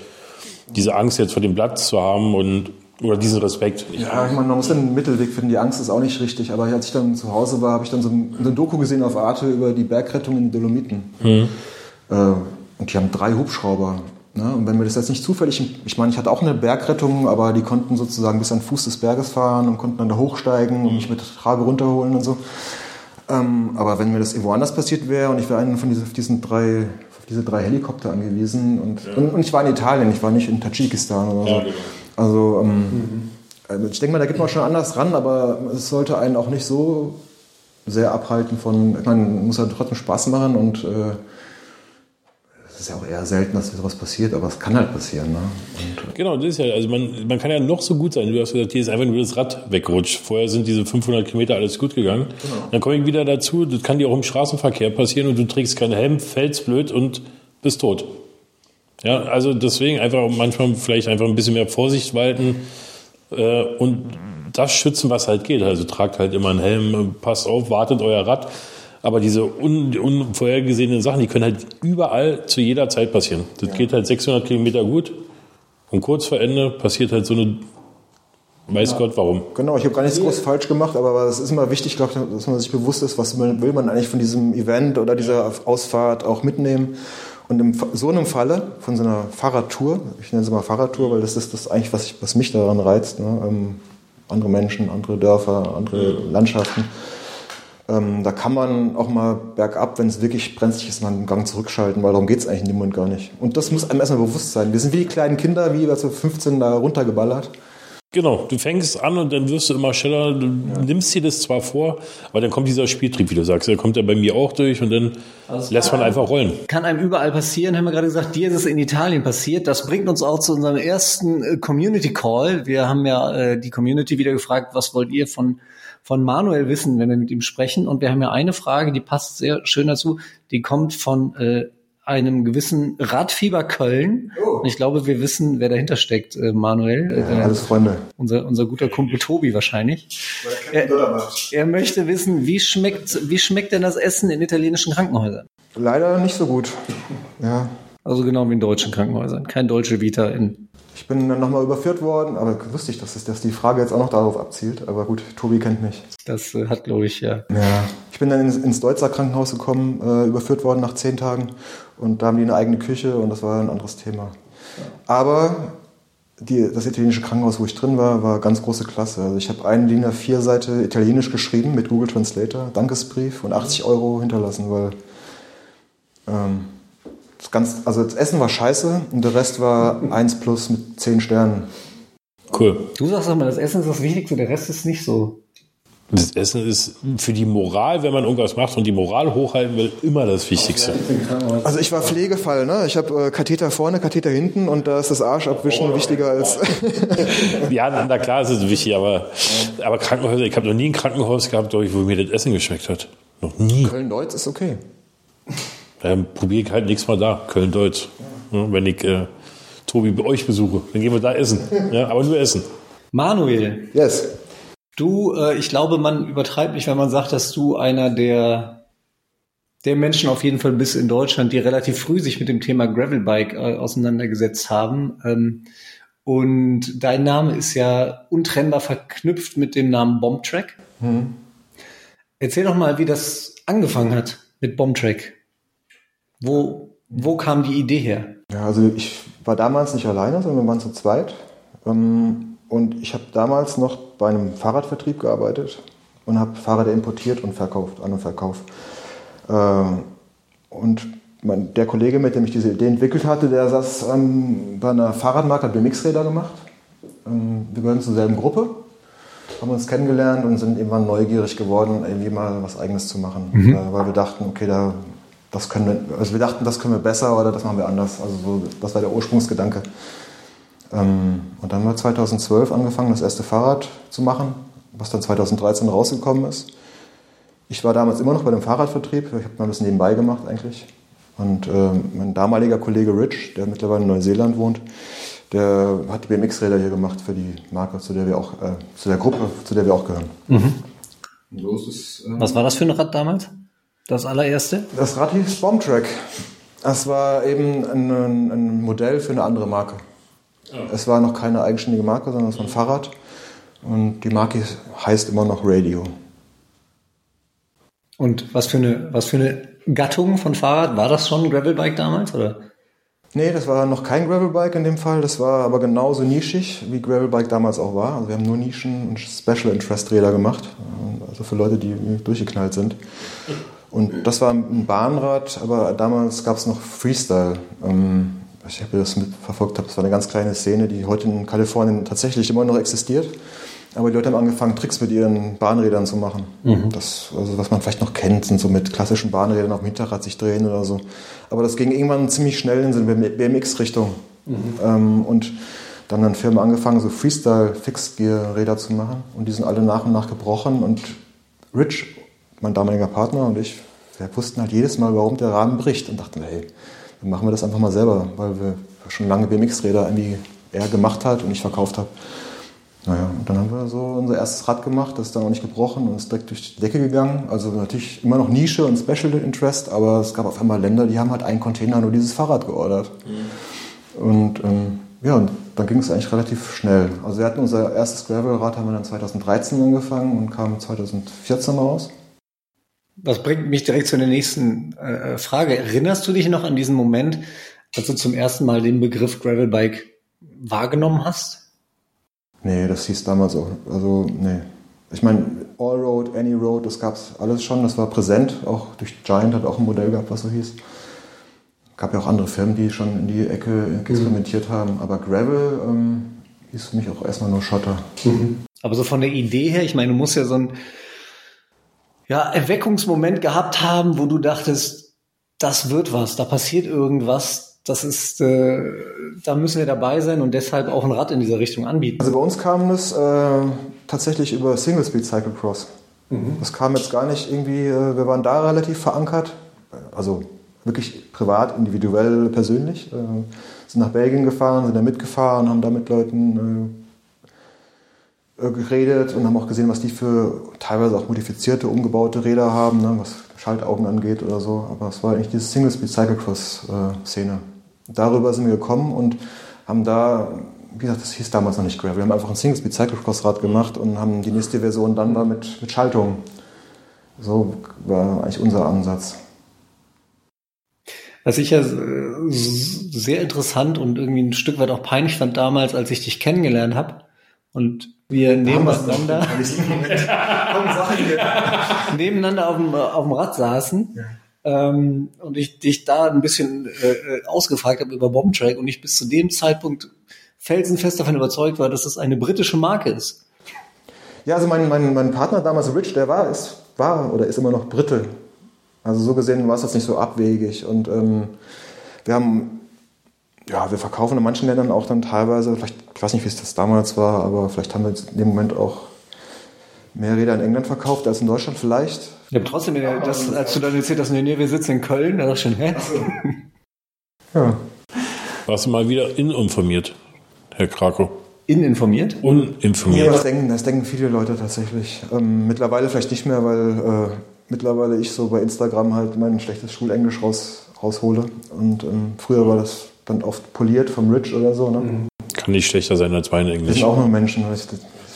diese Angst jetzt vor dem Blatt zu haben und oder diesen Respekt. Ja, ich meine, man muss einen Mittelweg finden. Die Angst ist auch nicht richtig. Aber als ich dann zu Hause war, habe ich dann so ein, so ein Doku gesehen auf Arte über die Bergrettung in den Dolomiten. Mhm. Äh, und die haben drei Hubschrauber. Ne? Und wenn wir das jetzt nicht zufällig, ich meine, ich hatte auch eine Bergrettung, aber die konnten sozusagen bis an den Fuß des Berges fahren und konnten dann da hochsteigen und mich mit Trage runterholen und so. Ähm, aber wenn mir das irgendwo anders passiert wäre und ich wäre einen von diesen, diesen drei, auf diese drei Helikopter angewiesen und, ja. und, und, ich war in Italien, ich war nicht in Tadschikistan oder so. Ja, genau. Also ähm, mhm. ich denke mal, da geht man schon anders ran, aber es sollte einen auch nicht so sehr abhalten von, ich meine, muss ja trotzdem Spaß machen und äh, ist ja auch eher selten, dass sowas passiert, aber es kann halt passieren. Ne? Und, genau, das ist ja, also man, man kann ja noch so gut sein. Du hast gesagt, hier ist einfach nur das Rad weggerutscht. Vorher sind diese 500 Kilometer alles gut gegangen. Genau. Dann komme ich wieder dazu, das kann dir auch im Straßenverkehr passieren und du trägst keinen Helm, fällst blöd und bist tot. Ja, also deswegen einfach manchmal vielleicht einfach ein bisschen mehr Vorsicht walten äh, und das schützen, was halt geht. Also tragt halt immer einen Helm, passt auf, wartet euer Rad. Aber diese un unvorhergesehenen Sachen, die können halt überall zu jeder Zeit passieren. Das ja. geht halt 600 Kilometer gut und kurz vor Ende passiert halt so eine Weiß ja. Gott warum. Genau, ich habe gar nichts groß falsch gemacht, aber es ist immer wichtig, glaub, dass man sich bewusst ist, was will man eigentlich von diesem Event oder dieser Ausfahrt auch mitnehmen. Und in so einem Falle von so einer Fahrradtour, ich nenne es mal Fahrradtour, weil das ist das eigentlich, was, ich, was mich daran reizt, ne? ähm, andere Menschen, andere Dörfer, andere Landschaften. Ähm, da kann man auch mal bergab, wenn es wirklich brenzlig ist, mal einen Gang zurückschalten, weil darum geht es eigentlich in dem Moment gar nicht. Und das muss einem erstmal bewusst sein. Wir sind wie die kleinen Kinder, wie wir so 15 da runtergeballert. Genau, du fängst an und dann wirst du immer schneller, du ja. nimmst dir das zwar vor, aber dann kommt dieser Spieltrieb, wie du sagst, der kommt ja bei mir auch durch und dann also lässt man einfach rollen. Kann einem überall passieren, haben wir gerade gesagt, dir ist es in Italien passiert. Das bringt uns auch zu unserem ersten äh, Community Call. Wir haben ja äh, die Community wieder gefragt, was wollt ihr von von Manuel wissen, wenn wir mit ihm sprechen. Und wir haben ja eine Frage, die passt sehr schön dazu. Die kommt von äh, einem gewissen Radfieber Köln. Oh. Und ich glaube, wir wissen, wer dahinter steckt, äh, Manuel. Ja, äh, alles Freunde. Unser, unser guter Kumpel Tobi wahrscheinlich. Er, er, möchte wissen, wie schmeckt, wie schmeckt denn das Essen in italienischen Krankenhäusern? Leider nicht so gut. Ja. Also genau wie in deutschen Krankenhäusern. Kein deutsche Vita in ich bin dann nochmal überführt worden, aber wusste ich, dass, es, dass die Frage jetzt auch noch darauf abzielt. Aber gut, Tobi kennt mich. Das äh, hat, glaube ich, ja. Ja. Ich bin dann ins, ins Deutzer Krankenhaus gekommen, äh, überführt worden nach zehn Tagen. Und da haben die eine eigene Küche und das war ein anderes Thema. Aber die, das italienische Krankenhaus, wo ich drin war, war ganz große Klasse. Also ich habe eine DIN A4 Seite Italienisch geschrieben mit Google Translator, Dankesbrief und 80 Euro hinterlassen, weil ähm, das, ganz, also das Essen war scheiße und der Rest war 1 plus mit 10 Sternen. Cool. Du sagst doch mal, das Essen ist das Wichtigste, der Rest ist nicht so. Das Essen ist für die Moral, wenn man irgendwas macht und die Moral hochhalten will, immer das Wichtigste. Also ich war Pflegefall, ne? Ich habe äh, Katheter vorne, Katheter hinten und da ist das Arschabwischen oh, wichtiger als. ja, na klar ist es wichtig, aber, aber Krankenhäuser, ich habe noch nie ein Krankenhaus gehabt, wo mir das Essen geschmeckt hat. Noch nie. Köln-Deutz ist okay. Dann probiere ich halt nichts mal da, Köln-Deutsch. Ja, wenn ich äh, Tobi bei euch besuche, dann gehen wir da essen. Ja, aber nur essen. Manuel. Yes. Du, äh, ich glaube, man übertreibt nicht, wenn man sagt, dass du einer der, der Menschen auf jeden Fall bist in Deutschland, die relativ früh sich mit dem Thema Gravelbike äh, auseinandergesetzt haben. Ähm, und dein Name ist ja untrennbar verknüpft mit dem Namen Bombtrack. Hm. Erzähl doch mal, wie das angefangen hat mit Bombtrack. Wo, wo kam die Idee her? Ja, also ich war damals nicht alleine, sondern wir waren zu zweit. Ähm, und ich habe damals noch bei einem Fahrradvertrieb gearbeitet und habe Fahrräder importiert und verkauft, an und verkauft. Ähm, und der Kollege, mit dem ich diese Idee entwickelt hatte, der saß bei einer Fahrradmarke, hat BMX-Räder gemacht. Ähm, wir gehören zur selben Gruppe, haben uns kennengelernt und sind irgendwann neugierig geworden, irgendwie mal was Eigenes zu machen. Mhm. Äh, weil wir dachten, okay, da das können wir, also wir dachten, das können wir besser oder das machen wir anders. Also so, das war der Ursprungsgedanke. Ähm, und dann haben wir 2012 angefangen, das erste Fahrrad zu machen, was dann 2013 rausgekommen ist. Ich war damals immer noch bei dem Fahrradvertrieb. Ich habe mal das nebenbei gemacht eigentlich. Und äh, mein damaliger Kollege Rich, der mittlerweile in Neuseeland wohnt, der hat die BMX-Räder hier gemacht für die Marke, zu der wir auch, äh, zu der Gruppe, zu der wir auch gehören. Mhm. So es, äh, Was war das für ein Rad damals? Das allererste? Das Rad hieß Bombtrack. Das war eben ein, ein, Modell für eine andere Marke. Oh. Es war noch keine eigenständige Marke, sondern es war ein Fahrrad. Und die Marke heißt immer noch Radio. Und was für eine, was für eine Gattung von Fahrrad? War das schon ein Gravelbike damals? Oder? Nee, das war noch kein Gravelbike in dem Fall. Das war aber genauso nischig, wie Gravelbike damals auch war. Also wir haben nur Nischen- und Special Interest Räder gemacht. Also für Leute, die durchgeknallt sind. Und das war ein Bahnrad, aber damals gab es noch Freestyle. Ähm, ich habe das mitverfolgt, das war eine ganz kleine Szene, die heute in Kalifornien tatsächlich immer noch existiert. Aber die Leute haben angefangen, Tricks mit ihren Bahnrädern zu machen. Mhm. Das, also was man vielleicht noch kennt, sind so mit klassischen Bahnrädern auf dem Hinterrad sich drehen oder so. Aber das ging irgendwann ziemlich schnell in so eine BMX-Richtung. Mhm. Ähm, und dann haben Firmen angefangen, so Freestyle-Fixed-Gear-Räder zu machen. Und die sind alle nach und nach gebrochen. Und Rich, mein damaliger Partner und ich, wir wussten halt jedes Mal, warum der Rahmen bricht. Und dachten, hey, dann machen wir das einfach mal selber, weil wir schon lange BMX-Räder irgendwie er gemacht hat und ich verkauft habe. Naja, und dann haben wir so unser erstes Rad gemacht, das ist dann auch nicht gebrochen und ist direkt durch die Decke gegangen. Also natürlich immer noch Nische und Special Interest, aber es gab auf einmal Länder, die haben halt einen Container nur dieses Fahrrad geordert. Mhm. Und ähm, ja, und dann ging es eigentlich relativ schnell. Also wir hatten unser erstes Gravel-Rad, haben wir dann 2013 angefangen und kam 2014 raus. Das bringt mich direkt zu der nächsten äh, Frage. Erinnerst du dich noch an diesen Moment, als du zum ersten Mal den Begriff Gravelbike wahrgenommen hast? Nee, das hieß damals auch. Also, nee. Ich meine, All Road, Any Road, das gab es alles schon. Das war präsent. Auch durch Giant hat auch ein Modell gehabt, was so hieß. Gab ja auch andere Firmen, die schon in die Ecke experimentiert mhm. haben. Aber Gravel ähm, hieß für mich auch erstmal nur Schotter. Mhm. Aber so von der Idee her, ich meine, du musst ja so ein ja, Erweckungsmoment gehabt haben, wo du dachtest, das wird was, da passiert irgendwas, das ist, äh, da müssen wir dabei sein und deshalb auch ein Rad in dieser Richtung anbieten. Also bei uns kam das äh, tatsächlich über Single Speed Cyclocross. Mhm. Das kam jetzt gar nicht irgendwie, äh, wir waren da relativ verankert, also wirklich privat, individuell, persönlich. Äh, sind nach Belgien gefahren, sind da mitgefahren, haben da mit Leuten äh, geredet und haben auch gesehen, was die für teilweise auch modifizierte, umgebaute Räder haben, ne, was Schaltaugen angeht oder so. Aber es war eigentlich diese Single Speed Cyclocross-Szene darüber sind wir gekommen und haben da, wie gesagt, das hieß damals noch nicht Gravel, wir haben einfach ein Single-Speed Cyclocross-Rad gemacht und haben die nächste Version dann da mit, mit Schaltung. So war eigentlich unser Ansatz. Was ich ja sehr interessant und irgendwie ein Stück weit auch peinlich fand damals, als ich dich kennengelernt habe und wir nebeneinander, nebeneinander auf dem, auf dem Rad saßen. Ja ähm, und ich dich da ein bisschen äh, äh ausgefragt habe über Bombtrack und ich bis zu dem Zeitpunkt felsenfest davon überzeugt war, dass es eine britische Marke ist. Ja, also mein, mein, mein Partner damals, Rich, der war, ist, war oder ist immer noch Brite. Also so gesehen war es jetzt nicht so abwegig. Und ähm, wir haben, ja, wir verkaufen in manchen Ländern auch dann teilweise, vielleicht, ich weiß nicht, wie es das damals war, aber vielleicht haben wir in dem Moment auch mehr Räder in England verkauft als in Deutschland vielleicht. Ich habe trotzdem, das, als du dann erzählt hast, nee, nee, wir sitzen in Köln, da ich schon, hä? Ja. Warst du mal wieder ininformiert, Herr Krakow? Ininformiert? Uninformiert. Ja, das denken, das denken viele Leute tatsächlich. Ähm, mittlerweile vielleicht nicht mehr, weil äh, mittlerweile ich so bei Instagram halt mein schlechtes Schulenglisch raus, raushole. Und ähm, früher war das dann oft poliert vom Rich oder so. Ne? Kann nicht schlechter sein als mein Englisch. Wir sind auch nur Menschen, wir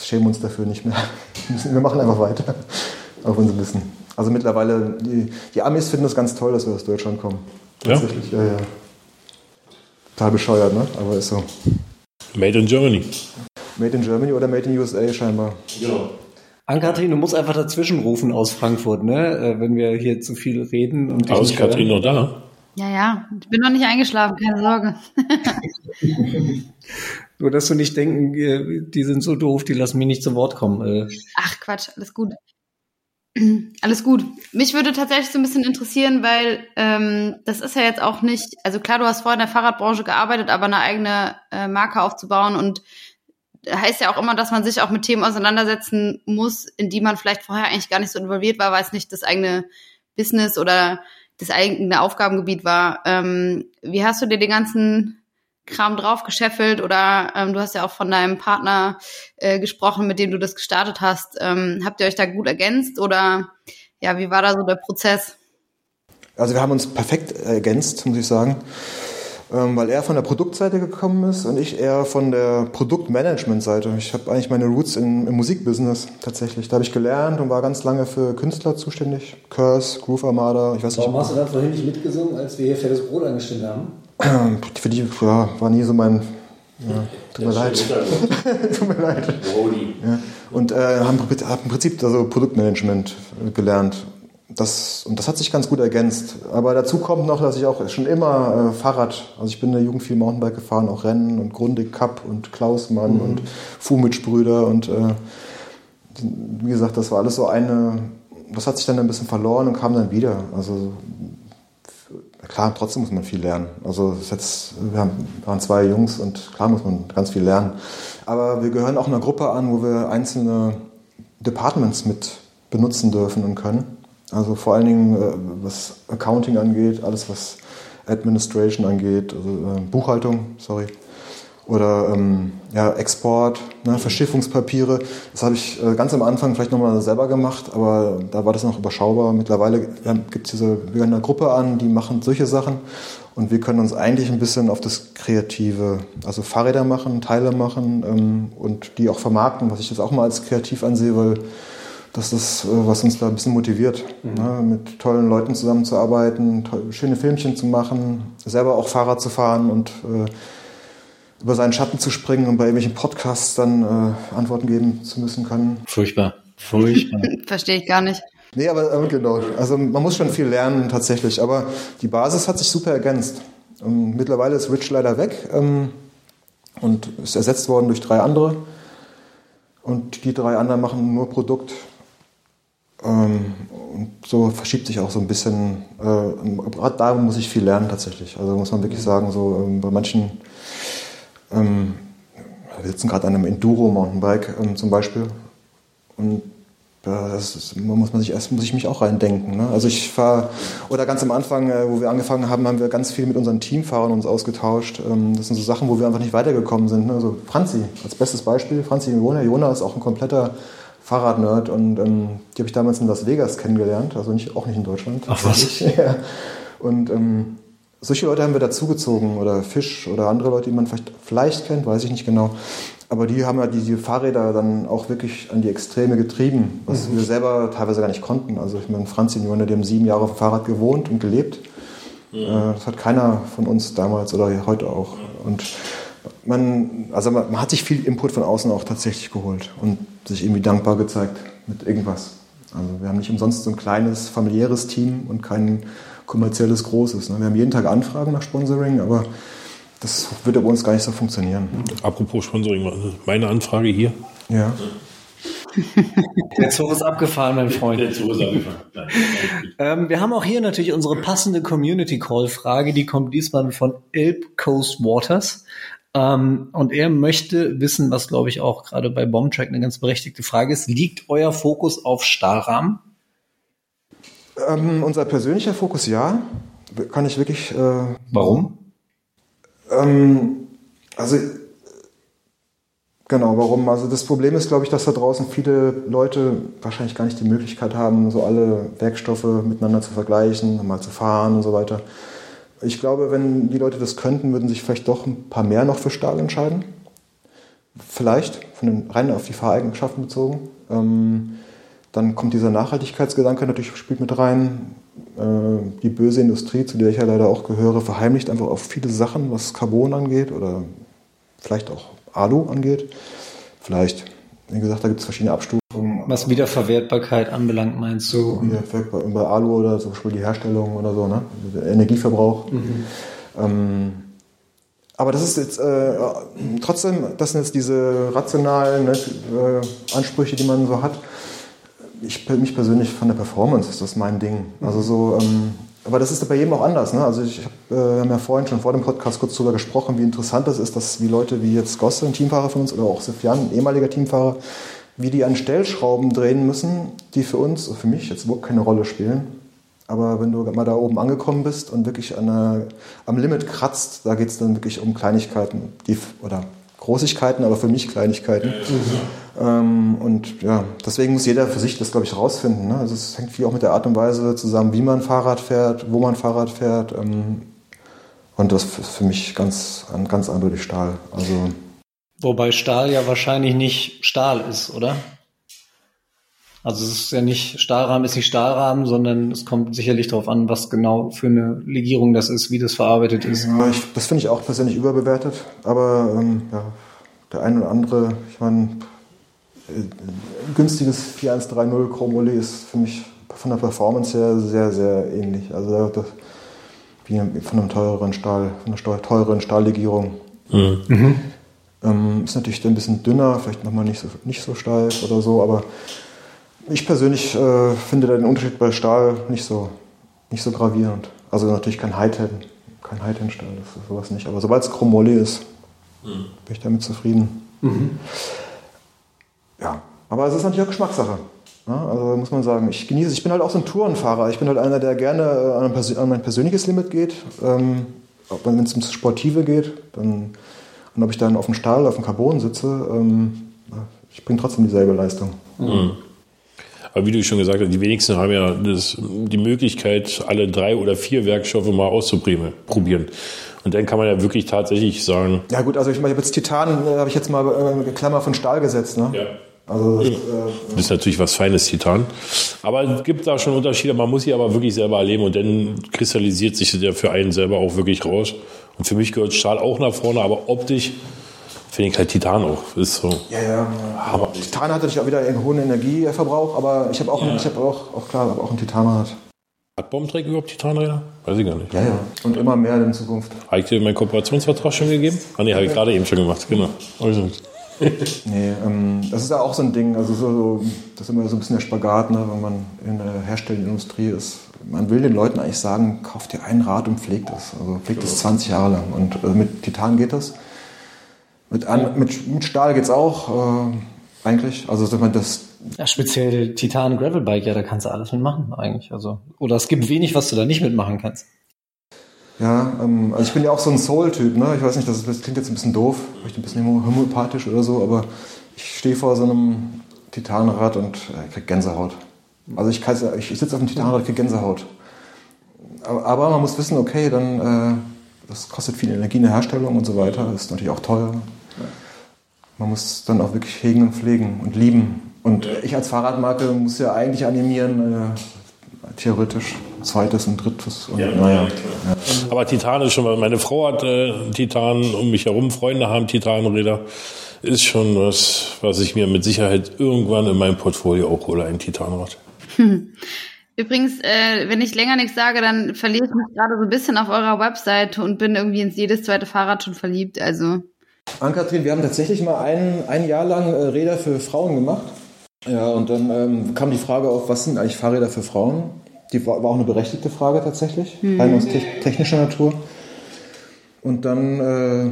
schämen uns dafür nicht mehr. Wir machen einfach weiter, wenn sie wissen. Also mittlerweile, die, die Amis finden es ganz toll, dass wir aus Deutschland kommen. Tatsächlich, ja, ja. ja. Total bescheuert, ne? Aber ist so. Made in Germany. Made in Germany oder Made in USA scheinbar. Genau. Ann-Kathrin, du musst einfach dazwischen rufen aus Frankfurt, ne? Äh, wenn wir hier zu viel reden. Und Aber ist Kathrin noch da? Ja, ja. Ich bin noch nicht eingeschlafen, keine Sorge. Nur, dass du nicht denken, äh, die sind so doof, die lassen mich nicht zu Wort kommen. Äh. Ach Quatsch, alles gut. Alles gut. Mich würde tatsächlich so ein bisschen interessieren, weil ähm, das ist ja jetzt auch nicht, also klar, du hast vorher in der Fahrradbranche gearbeitet, aber eine eigene äh, Marke aufzubauen und heißt ja auch immer, dass man sich auch mit Themen auseinandersetzen muss, in die man vielleicht vorher eigentlich gar nicht so involviert war, weil es nicht das eigene Business oder das eigene Aufgabengebiet war. Ähm, wie hast du dir den ganzen Kram drauf gescheffelt oder ähm, du hast ja auch von deinem Partner äh, gesprochen, mit dem du das gestartet hast. Ähm, habt ihr euch da gut ergänzt oder ja, wie war da so der Prozess? Also wir haben uns perfekt ergänzt, muss ich sagen, weil er von der Produktseite gekommen ist und ich eher von der Produktmanagement-Seite. Ich habe eigentlich meine Roots in, im Musikbusiness tatsächlich. Da habe ich gelernt und war ganz lange für Künstler zuständig. Curse, Groove Armada, ich weiß nicht. Warum hast du da vorhin nicht mitgesungen, als wir hier Fettes Brot angestellt haben? Für die ja, war nie so mein. Ja, tut mir leid. tut mir leid. Ja. Und äh, haben, haben im Prinzip also Produktmanagement gelernt. Das, und das hat sich ganz gut ergänzt. Aber dazu kommt noch, dass ich auch schon immer äh, Fahrrad, also ich bin in der Jugend viel Mountainbike gefahren, auch Rennen und Grundig Cup und Klausmann mhm. und Fumitsch-Brüder und äh, wie gesagt, das war alles so eine, das hat sich dann ein bisschen verloren und kam dann wieder. Also klar, trotzdem muss man viel lernen. Also jetzt, wir haben, waren zwei Jungs und klar muss man ganz viel lernen. Aber wir gehören auch einer Gruppe an, wo wir einzelne Departments mit benutzen dürfen und können. Also vor allen Dingen, äh, was Accounting angeht, alles was Administration angeht, also äh, Buchhaltung, sorry, oder ähm, ja, Export, ne, Verschiffungspapiere. Das habe ich äh, ganz am Anfang vielleicht nochmal selber gemacht, aber da war das noch überschaubar. Mittlerweile gibt es diese, wir eine Gruppe an, die machen solche Sachen und wir können uns eigentlich ein bisschen auf das Kreative, also Fahrräder machen, Teile machen ähm, und die auch vermarkten, was ich jetzt auch mal als kreativ ansehe, weil das ist, äh, was uns da ein bisschen motiviert, mhm. ne, mit tollen Leuten zusammenzuarbeiten, schöne Filmchen zu machen, selber auch Fahrrad zu fahren und äh, über seinen Schatten zu springen und bei irgendwelchen Podcasts dann äh, Antworten geben zu müssen kann. Furchtbar. Furchtbar. Verstehe ich gar nicht. Nee, aber äh, genau. Also man muss schon viel lernen tatsächlich. Aber die Basis hat sich super ergänzt. Und mittlerweile ist Rich leider weg ähm, und ist ersetzt worden durch drei andere. Und die drei anderen machen nur Produkt. Ähm, und so verschiebt sich auch so ein bisschen. Äh, Gerade da muss ich viel lernen tatsächlich. Also muss man wirklich sagen, so ähm, bei manchen ähm, wir sitzen gerade an einem Enduro-Mountainbike zum Beispiel. Und das ist, muss man sich erst muss ich mich auch reindenken. Ne? Also ich fahre oder ganz am Anfang, äh, wo wir angefangen haben, haben wir ganz viel mit unseren Teamfahrern uns ausgetauscht. Das sind so Sachen, wo wir einfach nicht weitergekommen sind. Ne? Also Franzi als bestes Beispiel, Franzi Jona. Jona ist auch ein kompletter Fahrradnerd und ähm, die habe ich damals in Las Vegas kennengelernt, also nicht, auch nicht in Deutschland. Ach was? ja. Und ähm, solche Leute haben wir dazugezogen oder Fisch oder andere Leute, die man vielleicht, vielleicht kennt, weiß ich nicht genau. Aber die haben ja diese Fahrräder dann auch wirklich an die Extreme getrieben, was mhm. wir selber teilweise gar nicht konnten. Also ich meine, Franz Johanna, die haben sieben Jahre auf dem Fahrrad gewohnt und gelebt. Mhm. Äh, das hat keiner von uns damals oder heute auch. Und man, also man, man, hat sich viel Input von außen auch tatsächlich geholt und sich irgendwie dankbar gezeigt mit irgendwas. Also wir haben nicht umsonst so ein kleines familiäres Team und keinen kommerzielles Großes. Ne? Wir haben jeden Tag Anfragen nach Sponsoring, aber das würde bei uns gar nicht so funktionieren. Apropos Sponsoring, meine Anfrage hier. Ja. Der Zug ist abgefahren, mein Freund. Der Zug ist abgefahren. ähm, wir haben auch hier natürlich unsere passende Community Call Frage. Die kommt diesmal von Elb Coast Waters. Ähm, und er möchte wissen, was glaube ich auch gerade bei Bombtrack eine ganz berechtigte Frage ist. Liegt euer Fokus auf Stahlrahmen? Ähm, unser persönlicher Fokus ja. Kann ich wirklich. Äh, warum? Ähm, also Genau, warum? Also das Problem ist, glaube ich, dass da draußen viele Leute wahrscheinlich gar nicht die Möglichkeit haben, so alle Werkstoffe miteinander zu vergleichen, mal zu fahren und so weiter. Ich glaube, wenn die Leute das könnten, würden sich vielleicht doch ein paar mehr noch für Stahl entscheiden. Vielleicht, von den, rein auf die Fahreigenschaften bezogen. Ähm, dann kommt dieser Nachhaltigkeitsgedanke natürlich spielt mit rein. Äh, die böse Industrie, zu der ich ja leider auch gehöre, verheimlicht einfach auch viele Sachen, was Carbon angeht oder vielleicht auch Alu angeht. Vielleicht, wie gesagt, da gibt es verschiedene Abstufungen. Was Wiederverwertbarkeit anbelangt, meinst du? Wiederverwertbar bei Alu oder zum Beispiel die Herstellung oder so, ne? Der Energieverbrauch. Mhm. Ähm, aber das ist jetzt äh, trotzdem, das sind jetzt diese rationalen ne, äh, Ansprüche, die man so hat ich, mich persönlich von der Performance ist das mein Ding. Also so, ähm, aber das ist bei jedem auch anders. Ne? Also ich hab, äh, haben ja vorhin schon vor dem Podcast kurz darüber gesprochen, wie interessant das ist, dass wie Leute wie jetzt Gosse, ein Teamfahrer von uns, oder auch Sefjan, ein ehemaliger Teamfahrer, wie die an Stellschrauben drehen müssen, die für uns, für mich jetzt überhaupt keine Rolle spielen. Aber wenn du mal da oben angekommen bist und wirklich eine, am Limit kratzt, da geht es dann wirklich um Kleinigkeiten, die, oder Großigkeiten, aber für mich Kleinigkeiten. Mhm. Ähm, und ja, deswegen muss jeder für sich das, glaube ich, rausfinden. Ne? Also es hängt viel auch mit der Art und Weise zusammen, wie man Fahrrad fährt, wo man Fahrrad fährt. Ähm, und das ist für mich ganz, ganz eindeutig Stahl. Also Wobei Stahl ja wahrscheinlich nicht Stahl ist, oder? Also es ist ja nicht, Stahlrahmen ist nicht Stahlrahmen, sondern es kommt sicherlich darauf an, was genau für eine Legierung das ist, wie das verarbeitet ist. Ja, ich, das finde ich auch persönlich überbewertet, aber ähm, ja, der eine oder andere, ich meine, äh, günstiges 4130 Chromoly ist für mich von der Performance her sehr, sehr ähnlich. Also das, wie von einem teureren Stahl, von einer teureren Stahllegierung. Mhm. Ähm, ist natürlich ein bisschen dünner, vielleicht nochmal nicht so, nicht so steif oder so, aber ich persönlich äh, finde den Unterschied bei Stahl nicht so, nicht so gravierend. Also natürlich kein High-Ten, kein High-Ten-Stahl, das ist sowas nicht. Aber sobald es Chromoly ist, mhm. bin ich damit zufrieden. Mhm. Ja, aber es ist natürlich auch Geschmackssache. Ja, also muss man sagen, ich genieße, ich bin halt auch so ein Tourenfahrer. Ich bin halt einer, der gerne äh, an mein persönliches Limit geht. Ähm, wenn es ums Sportive geht, dann, und ob ich dann auf dem Stahl, auf dem Carbon sitze, ähm, ich bringe trotzdem dieselbe Leistung. Mhm. Aber wie du schon gesagt hast, die wenigsten haben ja das, die Möglichkeit, alle drei oder vier Werkstoffe mal auszuprobieren. Und dann kann man ja wirklich tatsächlich sagen. Ja gut, also ich meine, jetzt Titan äh, habe ich jetzt mal äh, Klammer von Stahl gesetzt. Ne? Ja. Also, das, äh, das ist natürlich was Feines, Titan. Aber es gibt da schon Unterschiede. Man muss sie aber wirklich selber erleben und dann kristallisiert sich der für einen selber auch wirklich raus. Und für mich gehört Stahl auch nach vorne, aber optisch finde ich halt Titan auch. Ist so. Ja, ja. Aber Titan hat natürlich auch wieder einen hohen Energieverbrauch, aber ich habe auch, ja. ich habe auch, auch klar, auch ein Titanrad. Hat Bombenträger überhaupt Titanräder? Weiß ich gar nicht. Ja, ja. Und immer mehr in Zukunft. Habe ich dir meinen Kooperationsvertrag schon gegeben? Ah, nee, habe ich gerade eben schon gemacht. Genau. Also. nee, ähm, das ist ja auch so ein Ding. Also so, so, das ist immer so ein bisschen der Spagat, ne, wenn man in der herstellenden Industrie ist. Man will den Leuten eigentlich sagen, kauft dir ein Rad und pflegt es. Also pflegt es 20 Jahre lang. Und äh, mit Titan geht das. Mit, an, mit, mit Stahl geht es auch, äh, eigentlich. Also wenn man das. Ja, speziell Titan Gravelbike, ja, da kannst du alles mitmachen, eigentlich. Also, oder es gibt wenig, was du da nicht mitmachen kannst. Ja, ähm, also ich bin ja auch so ein Soul-Typ, ne? Ich weiß nicht, das, das, klingt jetzt ein bisschen doof, vielleicht ein bisschen homöopathisch oder so, aber ich stehe vor so einem Titanrad und äh, krieg Gänsehaut. Also ich, ich, ich sitze auf dem Titanrad, krieg Gänsehaut. Aber, aber, man muss wissen, okay, dann äh, das kostet viel Energie in der Herstellung und so weiter, ist natürlich auch teuer. Man muss dann auch wirklich hegen und pflegen und lieben. Und ich als Fahrradmarke muss ja eigentlich animieren, äh, theoretisch zweites und drittes. Und, ja, naja, ja. Aber Titan ist schon, meine Frau hat äh, Titan um mich herum, Freunde haben Titanräder. Ist schon was, was ich mir mit Sicherheit irgendwann in meinem Portfolio auch hole, ein Titanrad. Übrigens, äh, wenn ich länger nichts sage, dann verliere ich mich gerade so ein bisschen auf eurer Webseite und bin irgendwie ins jedes zweite Fahrrad schon verliebt. Also. Ann-Kathrin, wir haben tatsächlich mal ein, ein Jahr lang äh, Räder für Frauen gemacht. Ja, und dann ähm, kam die Frage auf, was sind eigentlich Fahrräder für Frauen? Die war, war auch eine berechtigte Frage tatsächlich, mhm. rein aus te technischer Natur. Und dann äh,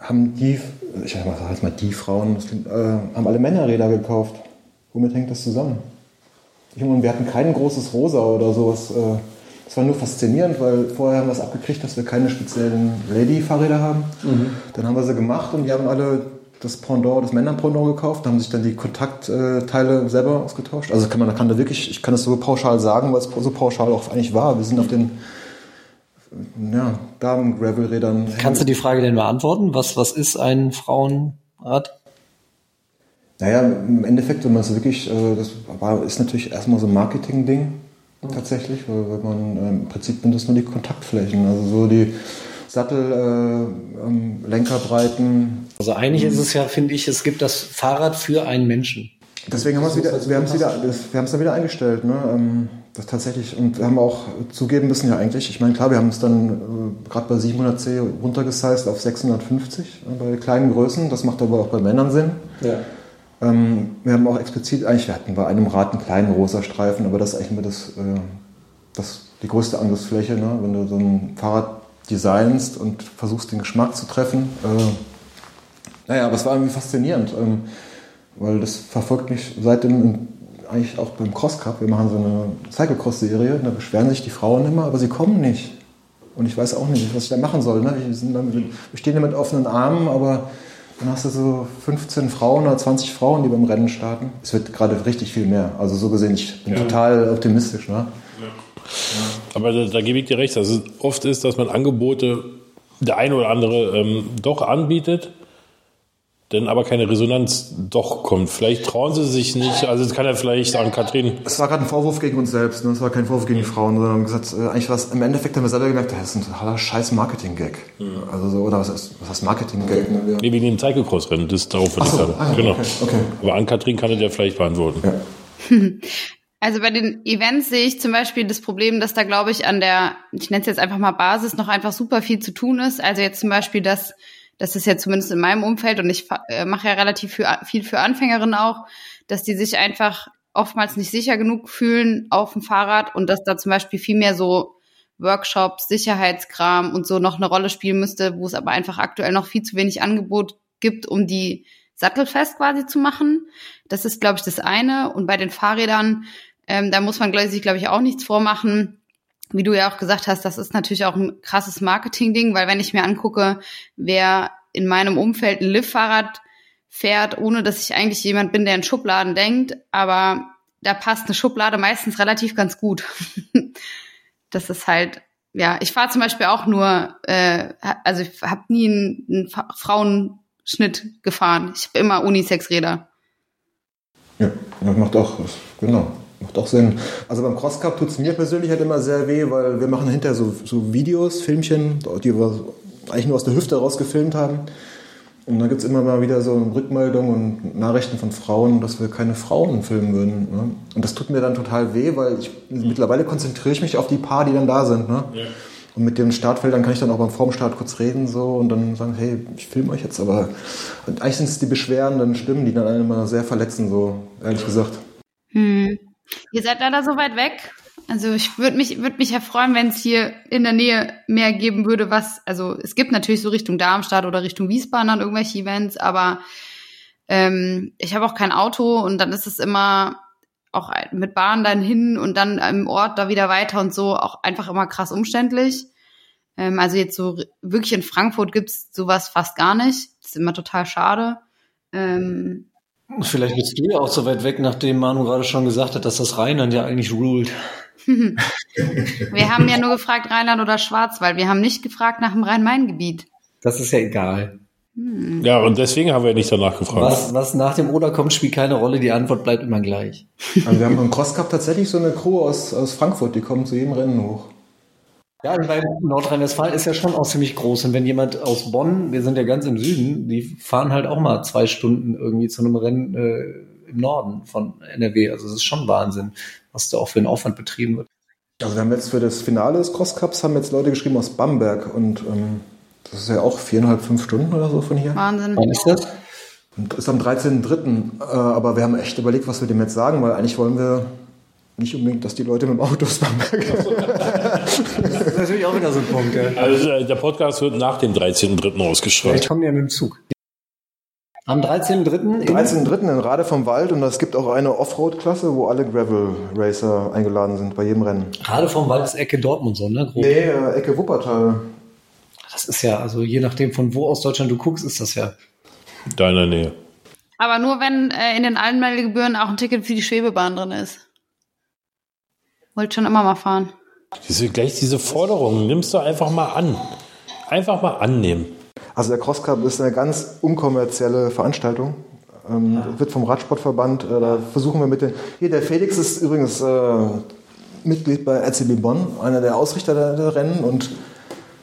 haben die, ich sag mal, mal die Frauen, äh, haben alle Männerräder gekauft. Womit hängt das zusammen? Und wir hatten kein großes Rosa oder sowas. Äh, das war nur faszinierend, weil vorher haben wir es abgekriegt, dass wir keine speziellen Lady-Fahrräder haben. Mhm. Dann haben wir sie gemacht und die haben alle das Pendant, das Männer-Pendant gekauft, haben sich dann die Kontaktteile selber ausgetauscht. Also kann man, kann da wirklich, ich kann das so pauschal sagen, weil es so pauschal auch eigentlich war. Wir sind auf den ja, Damen-Gravel-Rädern. Kannst du die Frage denn beantworten? Was, was ist ein Frauenrad? Naja, im Endeffekt, wenn man es wirklich, äh, das war, ist natürlich erstmal so ein Marketing-Ding tatsächlich, weil, weil man äh, im Prinzip sind das nur die Kontaktflächen, also so die Sattellenkerbreiten. Äh, ähm, also eigentlich ist es ja, finde ich, es gibt das Fahrrad für einen Menschen. Deswegen haben wir es wieder, wir haben es wieder, wir haben es dann wieder eingestellt, ne? Ähm, das tatsächlich und wir haben auch zugeben müssen ja eigentlich. Ich meine klar, wir haben es dann äh, gerade bei 700c runtergesized auf 650 äh, bei kleinen Größen. Das macht aber auch bei Männern Sinn. Ja. Ähm, wir haben auch explizit, eigentlich, wir hatten bei einem Rad einen kleinen rosa Streifen, aber das ist eigentlich immer das, äh, das, die größte Angriffsfläche, ne? wenn du so ein Fahrrad designst und versuchst den Geschmack zu treffen. Äh, naja, aber es war irgendwie faszinierend, ähm, weil das verfolgt mich seitdem eigentlich auch beim Cross Cup. Wir machen so eine Cyclecross-Serie, da beschweren sich die Frauen immer, aber sie kommen nicht. Und ich weiß auch nicht, was ich da machen soll. Ne? Wir, dann, wir stehen da mit offenen Armen, aber dann hast du so 15 Frauen oder 20 Frauen, die beim Rennen starten. Es wird gerade richtig viel mehr. Also so gesehen, ich bin ja. total optimistisch. Ne? Aber da, da, gebe ich dir recht. Also oft ist, dass man Angebote der eine oder andere ähm, doch anbietet denn aber keine Resonanz doch kommt. Vielleicht trauen sie sich nicht. Also es kann ja vielleicht sagen, Katrin. Es war gerade ein Vorwurf gegen uns selbst. Ne? Es war kein Vorwurf gegen die Frauen, sondern gesagt, äh, eigentlich was im Endeffekt haben wir selber gemerkt, das ist ein totaler scheiß Marketing-Gag. Mhm. Also so, oder was ist, was heißt Marketing-Gag? Ne? Nee, wegen dem Cyclecross-Rennen, das darauf würde ich sagen. Ah, genau. Okay, okay. Aber an Katrin kann er ja vielleicht beantworten. Ja. Also bei den Events sehe ich zum Beispiel das Problem, dass da, glaube ich, an der, ich nenne es jetzt einfach mal Basis, noch einfach super viel zu tun ist. Also jetzt zum Beispiel, dass das ist ja zumindest in meinem Umfeld und ich äh, mache ja relativ für, viel für Anfängerinnen auch, dass die sich einfach oftmals nicht sicher genug fühlen auf dem Fahrrad und dass da zum Beispiel viel mehr so Workshops, Sicherheitskram und so noch eine Rolle spielen müsste, wo es aber einfach aktuell noch viel zu wenig Angebot gibt, um die sattelfest quasi zu machen. Das ist, glaube ich, das eine. Und bei den Fahrrädern, ähm, da muss man sich, glaube ich, auch nichts vormachen. Wie du ja auch gesagt hast, das ist natürlich auch ein krasses Marketing-Ding, weil wenn ich mir angucke, wer in meinem Umfeld ein Liftfahrrad fährt, ohne dass ich eigentlich jemand bin, der in Schubladen denkt, aber da passt eine Schublade meistens relativ ganz gut. das ist halt, ja, ich fahre zum Beispiel auch nur, äh, also ich habe nie einen, einen Frauenschnitt gefahren. Ich habe immer Unisex-Räder. Ja, das macht auch, genau, macht auch Sinn. Also beim Crosscup tut es mir persönlich halt immer sehr weh, weil wir machen hinterher so, so Videos, Filmchen, die wir eigentlich nur aus der Hüfte rausgefilmt haben. Und dann gibt es immer mal wieder so Rückmeldungen und Nachrichten von Frauen, dass wir keine Frauen filmen würden. Ne? Und das tut mir dann total weh, weil ich mittlerweile konzentriere ich mich auf die paar, die dann da sind. Ne? Ja. Und mit den Startfeldern kann ich dann auch beim Formstart kurz reden so und dann sagen, hey, ich filme euch jetzt. Aber und eigentlich sind es die beschwerenden Stimmen, die dann einen immer sehr verletzen, so ehrlich gesagt. Hm. Ihr seid leider so weit weg. Also ich würde mich, würde mich ja freuen, wenn es hier in der Nähe mehr geben würde, was, also es gibt natürlich so Richtung Darmstadt oder Richtung Wiesbaden dann irgendwelche Events, aber ähm, ich habe auch kein Auto und dann ist es immer auch mit Bahn dann hin und dann im Ort da wieder weiter und so auch einfach immer krass umständlich. Ähm, also jetzt so wirklich in Frankfurt gibt's sowas fast gar nicht. Das ist immer total schade. Ähm, Vielleicht bist du ja auch so weit weg, nachdem Manu gerade schon gesagt hat, dass das Rheinland ja eigentlich ruled. wir haben ja nur gefragt Rheinland oder Schwarzwald. Wir haben nicht gefragt nach dem Rhein-Main-Gebiet. Das ist ja egal. Hm. Ja, und deswegen haben wir nicht danach gefragt. Was, was nach dem Oder kommt, spielt keine Rolle. Die Antwort bleibt immer gleich. Also wir haben beim Cross Cup tatsächlich so eine Crew aus, aus Frankfurt, die kommen zu jedem Rennen hoch. Ja, weil Nordrhein-Westfalen ist ja schon auch ziemlich groß. Und wenn jemand aus Bonn, wir sind ja ganz im Süden, die fahren halt auch mal zwei Stunden irgendwie zu einem Rennen äh, im Norden von NRW. Also es ist schon Wahnsinn, was da auch für ein Aufwand betrieben wird. Also wir haben jetzt für das Finale des Cross Cups haben jetzt Leute geschrieben aus Bamberg und ähm, das ist ja auch viereinhalb, fünf Stunden oder so von hier. Wahnsinn. Wann ist das? Und das ist am 13.3. Äh, aber wir haben echt überlegt, was wir dem jetzt sagen, weil eigentlich wollen wir nicht unbedingt, dass die Leute mit dem Auto aus Bamberg. das ist natürlich auch wieder so ein Punkt. Ja. Also der Podcast wird nach dem 13.3. ausgestrahlt. Vielleicht kommen die ja mit dem Zug. Am 13.3. 13.3. in Rade vom Wald und es gibt auch eine Offroad-Klasse, wo alle Gravel-Racer eingeladen sind bei jedem Rennen. Rade vom Wald ist Ecke Dortmund so, ne? Grob. Nee, äh, Ecke Wuppertal. Das ist ja, also je nachdem von wo aus Deutschland du guckst, ist das ja. Deiner Nähe. Aber nur wenn äh, in den Anmeldegebühren auch ein Ticket für die Schwebebahn drin ist. Wollte schon immer mal fahren. Diese, gleich diese Forderungen nimmst du einfach mal an. Einfach mal annehmen. Also der Cross Cup ist eine ganz unkommerzielle Veranstaltung. Ähm, ja. Wird vom Radsportverband, äh, da versuchen wir mit den. Hier, der Felix ist übrigens äh, Mitglied bei RCB Bonn, einer der Ausrichter der, der Rennen und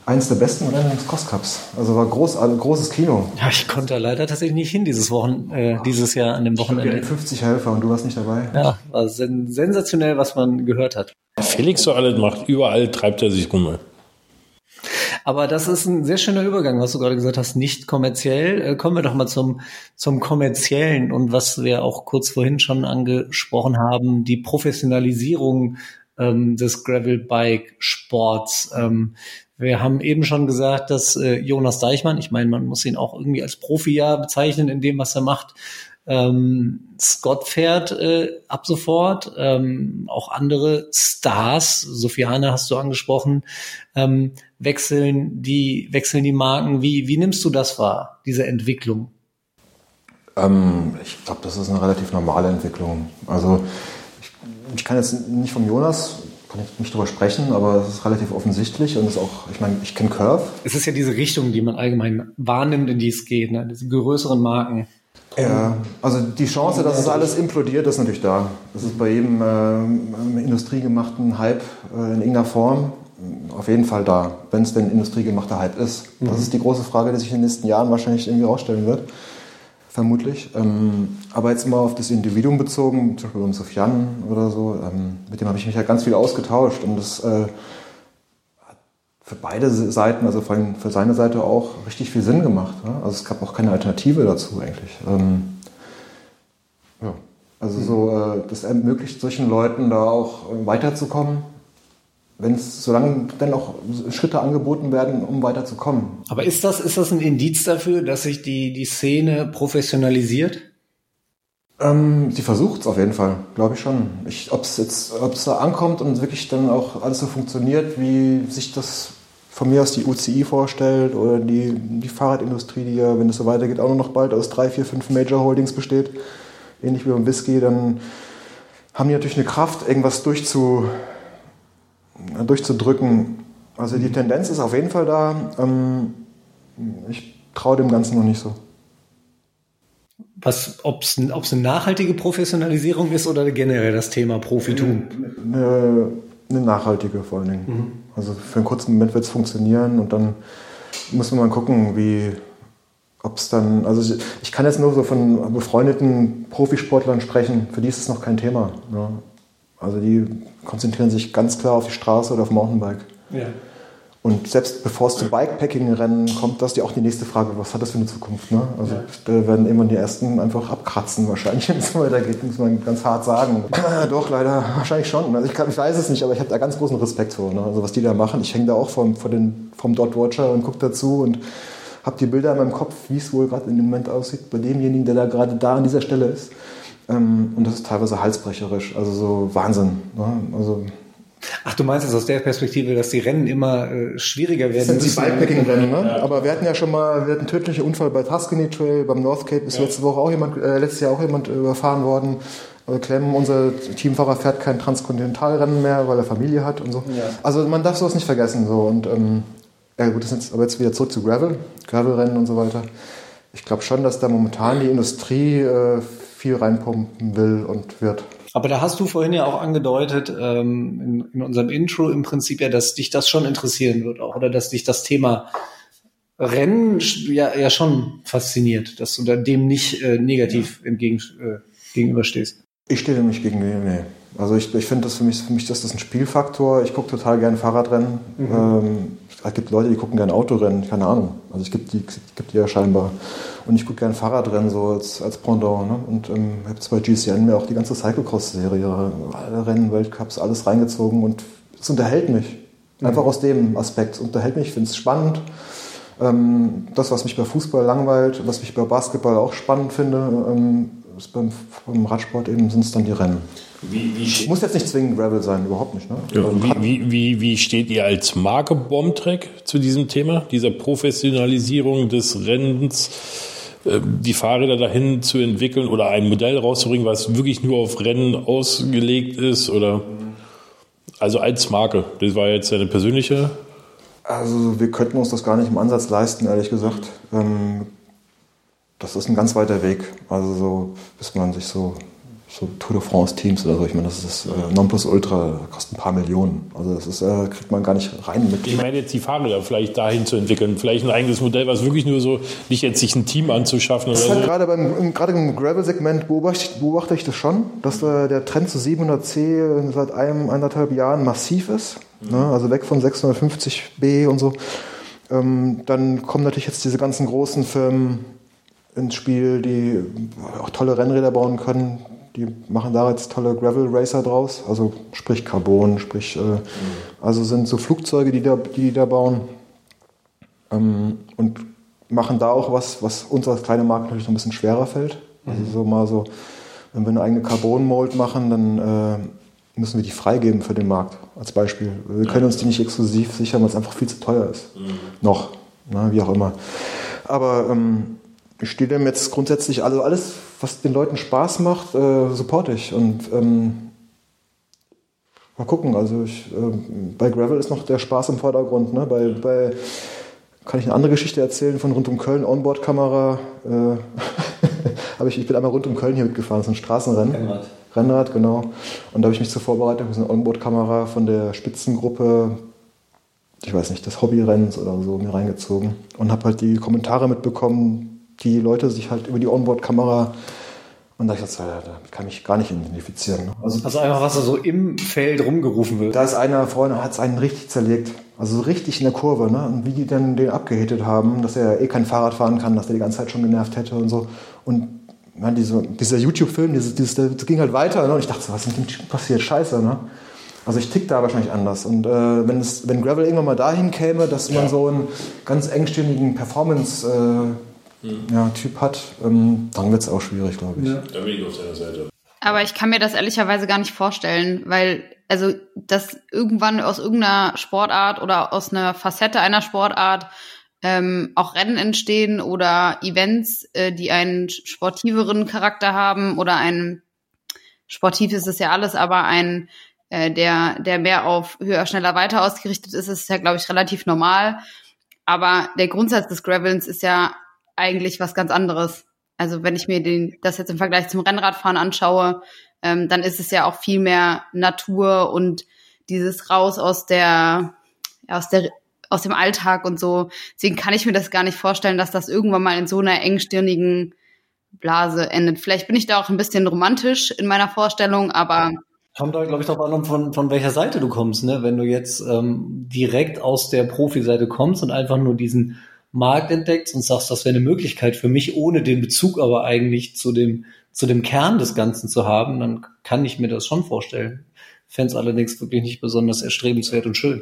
eines der besten Rennen des Cross Cups. Also war groß, ein großes Kino. Ja, ich konnte leider tatsächlich nicht hin dieses Wochen, äh, dieses Jahr an dem Wochenende. Ich 50 Helfer und du warst nicht dabei. Ja, war sen sensationell, was man gehört hat. Felix so alles macht, überall treibt er sich rum. Aber das ist ein sehr schöner Übergang, was du gerade gesagt hast, nicht kommerziell. Äh, kommen wir doch mal zum, zum kommerziellen und was wir auch kurz vorhin schon angesprochen haben, die Professionalisierung ähm, des Gravelbike-Sports. Ähm, wir haben eben schon gesagt, dass äh, Jonas Deichmann, ich meine, man muss ihn auch irgendwie als Profi ja bezeichnen in dem, was er macht, ähm, Scott fährt äh, ab sofort, ähm, auch andere Stars, Sofiane hast du angesprochen, ähm, wechseln die wechseln die Marken. Wie wie nimmst du das wahr, diese Entwicklung? Ähm, ich glaube, das ist eine relativ normale Entwicklung. Also ich, ich kann jetzt nicht vom Jonas kann ich nicht drüber sprechen, aber es ist relativ offensichtlich und ist auch, ich meine, ich kenne Curve. Es ist ja diese Richtung, die man allgemein wahrnimmt, in die es geht, ne? diese größeren Marken. Ja, also die Chance, dass es alles implodiert, ist natürlich da. Das ist bei jedem äh, industriegemachten Hype äh, in irgendeiner Form auf jeden Fall da, wenn es denn industriegemachter Hype ist. Das mhm. ist die große Frage, die sich in den nächsten Jahren wahrscheinlich irgendwie rausstellen wird. Vermutlich. Ähm, aber jetzt mal auf das Individuum bezogen, zum Beispiel um Sofian oder so, ähm, mit dem habe ich mich ja ganz viel ausgetauscht und das äh, hat für beide Seiten, also vor allem für seine Seite auch richtig viel Sinn gemacht. Ja? Also es gab auch keine Alternative dazu eigentlich. Ähm, ja. Also so, äh, das ermöglicht solchen Leuten da auch äh, weiterzukommen wenn es, solange dann auch Schritte angeboten werden, um weiterzukommen. Aber ist das, ist das ein Indiz dafür, dass sich die, die Szene professionalisiert? Ähm, sie versucht es auf jeden Fall, glaube ich schon. Ob es jetzt, ob es da ankommt und wirklich dann auch alles so funktioniert, wie sich das von mir aus die UCI vorstellt oder die, die Fahrradindustrie, die ja, wenn es so weitergeht, auch nur noch bald aus drei, vier, fünf Major Holdings besteht, ähnlich wie beim Whisky, dann haben die natürlich eine Kraft, irgendwas durchzu, durchzudrücken. Also die Tendenz ist auf jeden Fall da. Ähm, ich traue dem Ganzen noch nicht so. ob es eine nachhaltige Professionalisierung ist oder generell das Thema Profitum? Eine, eine nachhaltige vor allen Dingen. Mhm. Also für einen kurzen Moment wird es funktionieren und dann muss man mal gucken, wie, ob es dann, also ich kann jetzt nur so von befreundeten Profisportlern sprechen, für die ist es noch kein Thema. Ja. Also die konzentrieren sich ganz klar auf die Straße oder auf Mountainbike. Ja. Und selbst bevor es zu Bikepacking-Rennen kommt, das ist ja auch die nächste Frage, was hat das für eine Zukunft? Ne? Also ja. da werden irgendwann die Ersten einfach abkratzen wahrscheinlich, wenn es weitergeht, muss man ganz hart sagen. Doch, leider, wahrscheinlich schon. Also ich, kann, ich weiß es nicht, aber ich habe da ganz großen Respekt vor. Ne? Also was die da machen, ich hänge da auch vom, vor den, vom Dot Watcher und gucke dazu und habe die Bilder in meinem Kopf, wie es wohl gerade in dem Moment aussieht, bei demjenigen, der da gerade da an dieser Stelle ist. Ähm, und das ist teilweise halsbrecherisch, also so Wahnsinn. Ne? Also, Ach, du meinst es aus der Perspektive, dass die Rennen immer äh, schwieriger werden? Das sind die Bikepacking-Rennen, ne? Ja. Aber wir hatten ja schon mal, wir hatten einen tödlichen Unfall bei Tuscany Trail, beim North Cape ist ja. letzte Woche auch jemand, äh, letztes Jahr auch jemand überfahren worden. Äh, Clem, unser Teamfahrer, fährt kein Transkontinentalrennen mehr, weil er Familie hat und so. Ja. Also man darf sowas nicht vergessen. So. Und ähm, ja gut, das ist jetzt, aber jetzt wieder zurück zu Gravel, Gravelrennen und so weiter. Ich glaube schon, dass da momentan die Industrie äh, viel reinpumpen will und wird. Aber da hast du vorhin ja auch angedeutet, ähm, in, in, unserem Intro im Prinzip ja, dass dich das schon interessieren wird auch, oder dass dich das Thema Rennen ja, ja schon fasziniert, dass du da dem nicht äh, negativ entgegen, äh, gegenüberstehst. Ich stehe dem nicht gegenüber, nee. Also ich, ich finde das für mich, für mich das ist ein Spielfaktor. Ich gucke total gerne Fahrradrennen. Mhm. Ähm, es gibt Leute, die gucken gerne Autorennen, keine Ahnung. Also es gibt die, es gibt die ja scheinbar. Und ich gucke gerne Fahrradrennen so als, als Pendant. Ne? Und ähm, habe jetzt bei GCN mir auch die ganze Cyclocross-Serie, alle Rennen, Weltcups, alles reingezogen und es unterhält mich. Mhm. Einfach aus dem Aspekt. Es unterhält mich, ich finde es spannend. Ähm, das, was mich bei Fußball langweilt, was mich bei Basketball auch spannend finde, ähm, ist beim, beim Radsport eben sind es dann die Rennen. Wie, wie Muss jetzt nicht zwingend Gravel sein, überhaupt nicht. Ne? Ja, also wie, wie, wie, steht ihr als Marke Bombtrack zu diesem Thema, dieser Professionalisierung des Rennens? Ähm, die Fahrräder dahin zu entwickeln oder ein Modell rauszubringen, was wirklich nur auf Rennen ausgelegt ist oder also als Marke. Das war jetzt eine persönliche. Also wir könnten uns das gar nicht im Ansatz leisten, ehrlich gesagt. Ähm, das ist ein ganz weiter Weg. Also so, bis man sich so so Tour de France Teams oder so. Ich meine, das ist äh, Nonplusultra, kostet ein paar Millionen. Also das ist, äh, kriegt man gar nicht rein mit. Ich meine jetzt die Fahrräder vielleicht dahin zu entwickeln, vielleicht ein eigenes Modell, was wirklich nur so, nicht jetzt sich ein Team anzuschaffen. Das oder halt so. gerade beim gerade im Gravel-Segment beobachte, beobachte ich das schon, dass äh, der Trend zu 700C seit einem, eineinhalb Jahren massiv ist. Mhm. Ne? Also weg von 650B und so. Ähm, dann kommen natürlich jetzt diese ganzen großen Firmen ins Spiel, die auch tolle Rennräder bauen können, die machen da jetzt tolle Gravel Racer draus, also sprich Carbon, sprich, äh, also sind so Flugzeuge, die da, die da bauen ähm, und machen da auch was, was uns als kleine Marke natürlich noch ein bisschen schwerer fällt. Also so mal so, wenn wir eine eigene Carbon Mold machen, dann äh, müssen wir die freigeben für den Markt, als Beispiel. Wir können uns die nicht exklusiv sichern, weil es einfach viel zu teuer ist. Mhm. Noch, na, ne, wie auch immer. Aber ähm, ich stehe dem jetzt grundsätzlich, also alles, was den Leuten Spaß macht, äh, supporte ich. Und ähm, mal gucken, also ich, äh, bei Gravel ist noch der Spaß im Vordergrund. Ne? Bei, bei kann ich eine andere Geschichte erzählen von rund um Köln, Onboard-Kamera. Äh, ich, ich bin einmal rund um Köln hier mitgefahren, so ein Straßenrennen. Rennrad. Rennrad, genau. Und da habe ich mich zur Vorbereitung für so eine Onboard-Kamera von der Spitzengruppe, ich weiß nicht, des Hobbyrennens oder so, mir reingezogen. Und habe halt die Kommentare mitbekommen, die Leute sich halt über die Onboard-Kamera und da ich dachte, ja, da kann ich gar nicht identifizieren. Ne? Also, also einfach, was da so im Feld rumgerufen wird. Da ist einer vorne, hat es einen richtig zerlegt. Also so richtig in der Kurve, ne? Und wie die dann den abgehittet haben, dass er eh kein Fahrrad fahren kann, dass der die ganze Zeit schon genervt hätte und so. Und man, diese, dieser YouTube-Film, dieses, dieses, das ging halt weiter, ne? Und ich dachte so, was ist denn passiert? Scheiße, ne? Also ich tick da wahrscheinlich anders. Und äh, wenn, es, wenn Gravel irgendwann mal dahin käme, dass ja. man so einen ganz engstirnigen Performance äh, mhm. ja, Typ hat, ähm, dann wird es auch schwierig, glaube ich. Ja. Da bin ich auf seiner Seite. Aber ich kann mir das ehrlicherweise gar nicht vorstellen, weil, also, dass irgendwann aus irgendeiner Sportart oder aus einer Facette einer Sportart ähm, auch Rennen entstehen oder Events, äh, die einen sportiveren Charakter haben oder ein sportiv ist es ja alles, aber ein äh, der der mehr auf höher, schneller, weiter ausgerichtet ist, ist ja glaube ich relativ normal. Aber der Grundsatz des Gravelns ist ja eigentlich was ganz anderes. Also wenn ich mir den, das jetzt im Vergleich zum Rennradfahren anschaue, ähm, dann ist es ja auch viel mehr Natur und dieses raus aus der, aus der, aus dem Alltag und so. Deswegen kann ich mir das gar nicht vorstellen, dass das irgendwann mal in so einer engstirnigen Blase endet. Vielleicht bin ich da auch ein bisschen romantisch in meiner Vorstellung, aber Kommt da, glaube ich, darauf an, von, von welcher Seite du kommst, ne? Wenn du jetzt ähm, direkt aus der Profiseite kommst und einfach nur diesen Markt entdeckst und sagst, das wäre eine Möglichkeit für mich, ohne den Bezug aber eigentlich zu dem, zu dem Kern des Ganzen zu haben, dann kann ich mir das schon vorstellen. Fände es allerdings wirklich nicht besonders erstrebenswert und schön.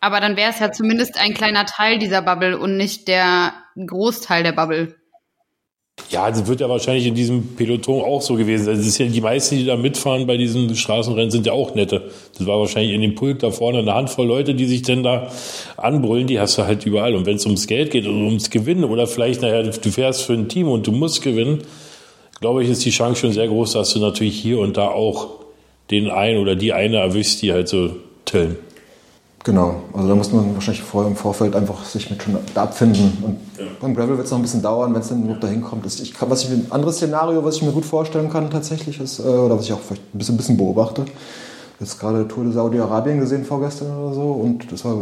Aber dann wäre es ja zumindest ein kleiner Teil dieser Bubble und nicht der Großteil der Bubble. Ja, das wird ja wahrscheinlich in diesem Peloton auch so gewesen sein. Ja die meisten, die da mitfahren bei diesen Straßenrennen, sind ja auch nette. Das war wahrscheinlich in dem Pulk da vorne eine Handvoll Leute, die sich denn da anbrüllen, die hast du halt überall. Und wenn es ums Geld geht oder ums Gewinnen oder vielleicht, naja, du fährst für ein Team und du musst gewinnen, glaube ich, ist die Chance schon sehr groß, dass du natürlich hier und da auch den einen oder die eine erwischst, die halt so tillen. Genau, also da muss man wahrscheinlich vorher im Vorfeld einfach sich mit schon abfinden. Und ja. beim Gravel wird es noch ein bisschen dauern, wenn es dann überhaupt dahin kommt. Ich kann, was ich, ein anderes Szenario, was ich mir gut vorstellen kann tatsächlich ist, äh, oder was ich auch vielleicht ein bisschen, ein bisschen beobachte, jetzt gerade Tour de Saudi-Arabien gesehen vorgestern oder so und das war...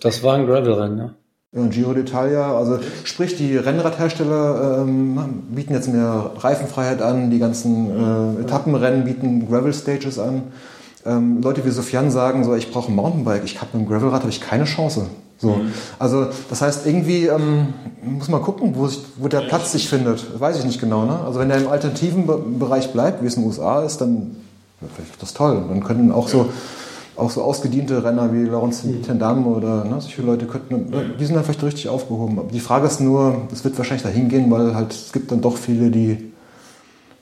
Das war ein Gravel-Rennen, ja. Ja, Giro d'Italia, also sprich die Rennradhersteller ähm, bieten jetzt mehr Reifenfreiheit an, die ganzen äh, Etappenrennen bieten Gravel-Stages an ähm, Leute wie Sofian sagen, so, ich brauche ein Mountainbike, ich habe mit dem Gravelrad habe ich keine Chance. So. Mhm. Also das heißt, irgendwie ähm, muss man gucken, wo, sich, wo der Platz sich findet. Weiß ich nicht genau. Ne? Also wenn der im alternativen Be Bereich bleibt, wie es in den USA ist, dann vielleicht das toll. Dann können auch so auch so ausgediente Renner wie Laurence mhm. Tendam oder ne, solche Leute könnten, die sind dann vielleicht richtig aufgehoben. Aber die Frage ist nur, es wird wahrscheinlich dahin gehen, weil halt es gibt dann doch viele, die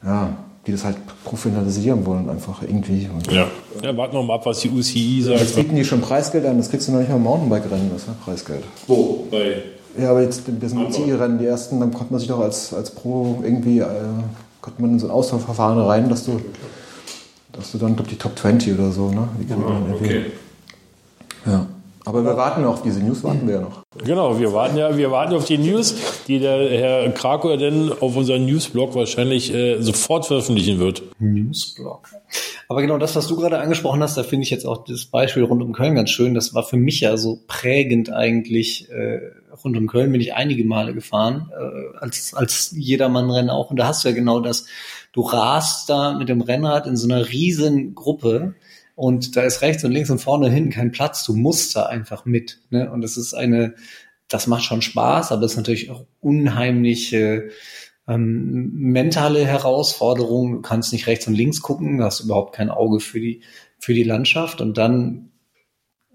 ja, die das halt professionalisieren wollen, einfach irgendwie. Und ja. ja, warten wir mal ab, was die UCI sagt. Jetzt bieten die schon Preisgeld an, das kriegst du noch nicht mal im Mountainbike-Rennen, das ist Preisgeld. Wo? Bei ja, aber jetzt das UCI-Rennen, die ersten, dann konnte man sich doch als, als Pro irgendwie, äh, konnte man in so ein Auswahlverfahren rein, dass du, dass du dann, glaube die Top 20 oder so, ne? Die ah, okay. Ja. Aber wir warten noch auf diese News, warten wir ja noch. Genau, wir warten ja, wir warten auf die News, die der Herr Krakow dann auf unserem Newsblog wahrscheinlich äh, sofort veröffentlichen wird. Newsblog. Aber genau das, was du gerade angesprochen hast, da finde ich jetzt auch das Beispiel rund um Köln ganz schön. Das war für mich ja so prägend eigentlich. Äh, rund um Köln bin ich einige Male gefahren, äh, als, als Jedermann-Rennen auch. Und da hast du ja genau das. Du rast da mit dem Rennrad in so einer riesen Gruppe und da ist rechts und links und vorne und hinten kein Platz. Du musst da einfach mit. Ne? Und das ist eine, das macht schon Spaß, aber es ist natürlich auch unheimliche ähm, mentale Herausforderung. Du kannst nicht rechts und links gucken, du hast überhaupt kein Auge für die, für die Landschaft. Und dann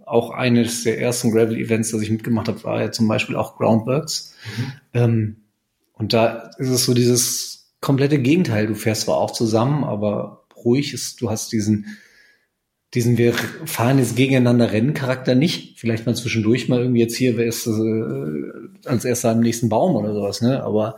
auch eines der ersten Gravel-Events, das ich mitgemacht habe, war ja zum Beispiel auch Groundworks. Mhm. Ähm, und da ist es so dieses komplette Gegenteil. Du fährst zwar auch zusammen, aber ruhig ist, du hast diesen diesen wir fahren jetzt gegeneinander Renncharakter nicht. Vielleicht mal zwischendurch mal irgendwie jetzt hier, wer ist äh, als erster am nächsten Baum oder sowas, ne? Aber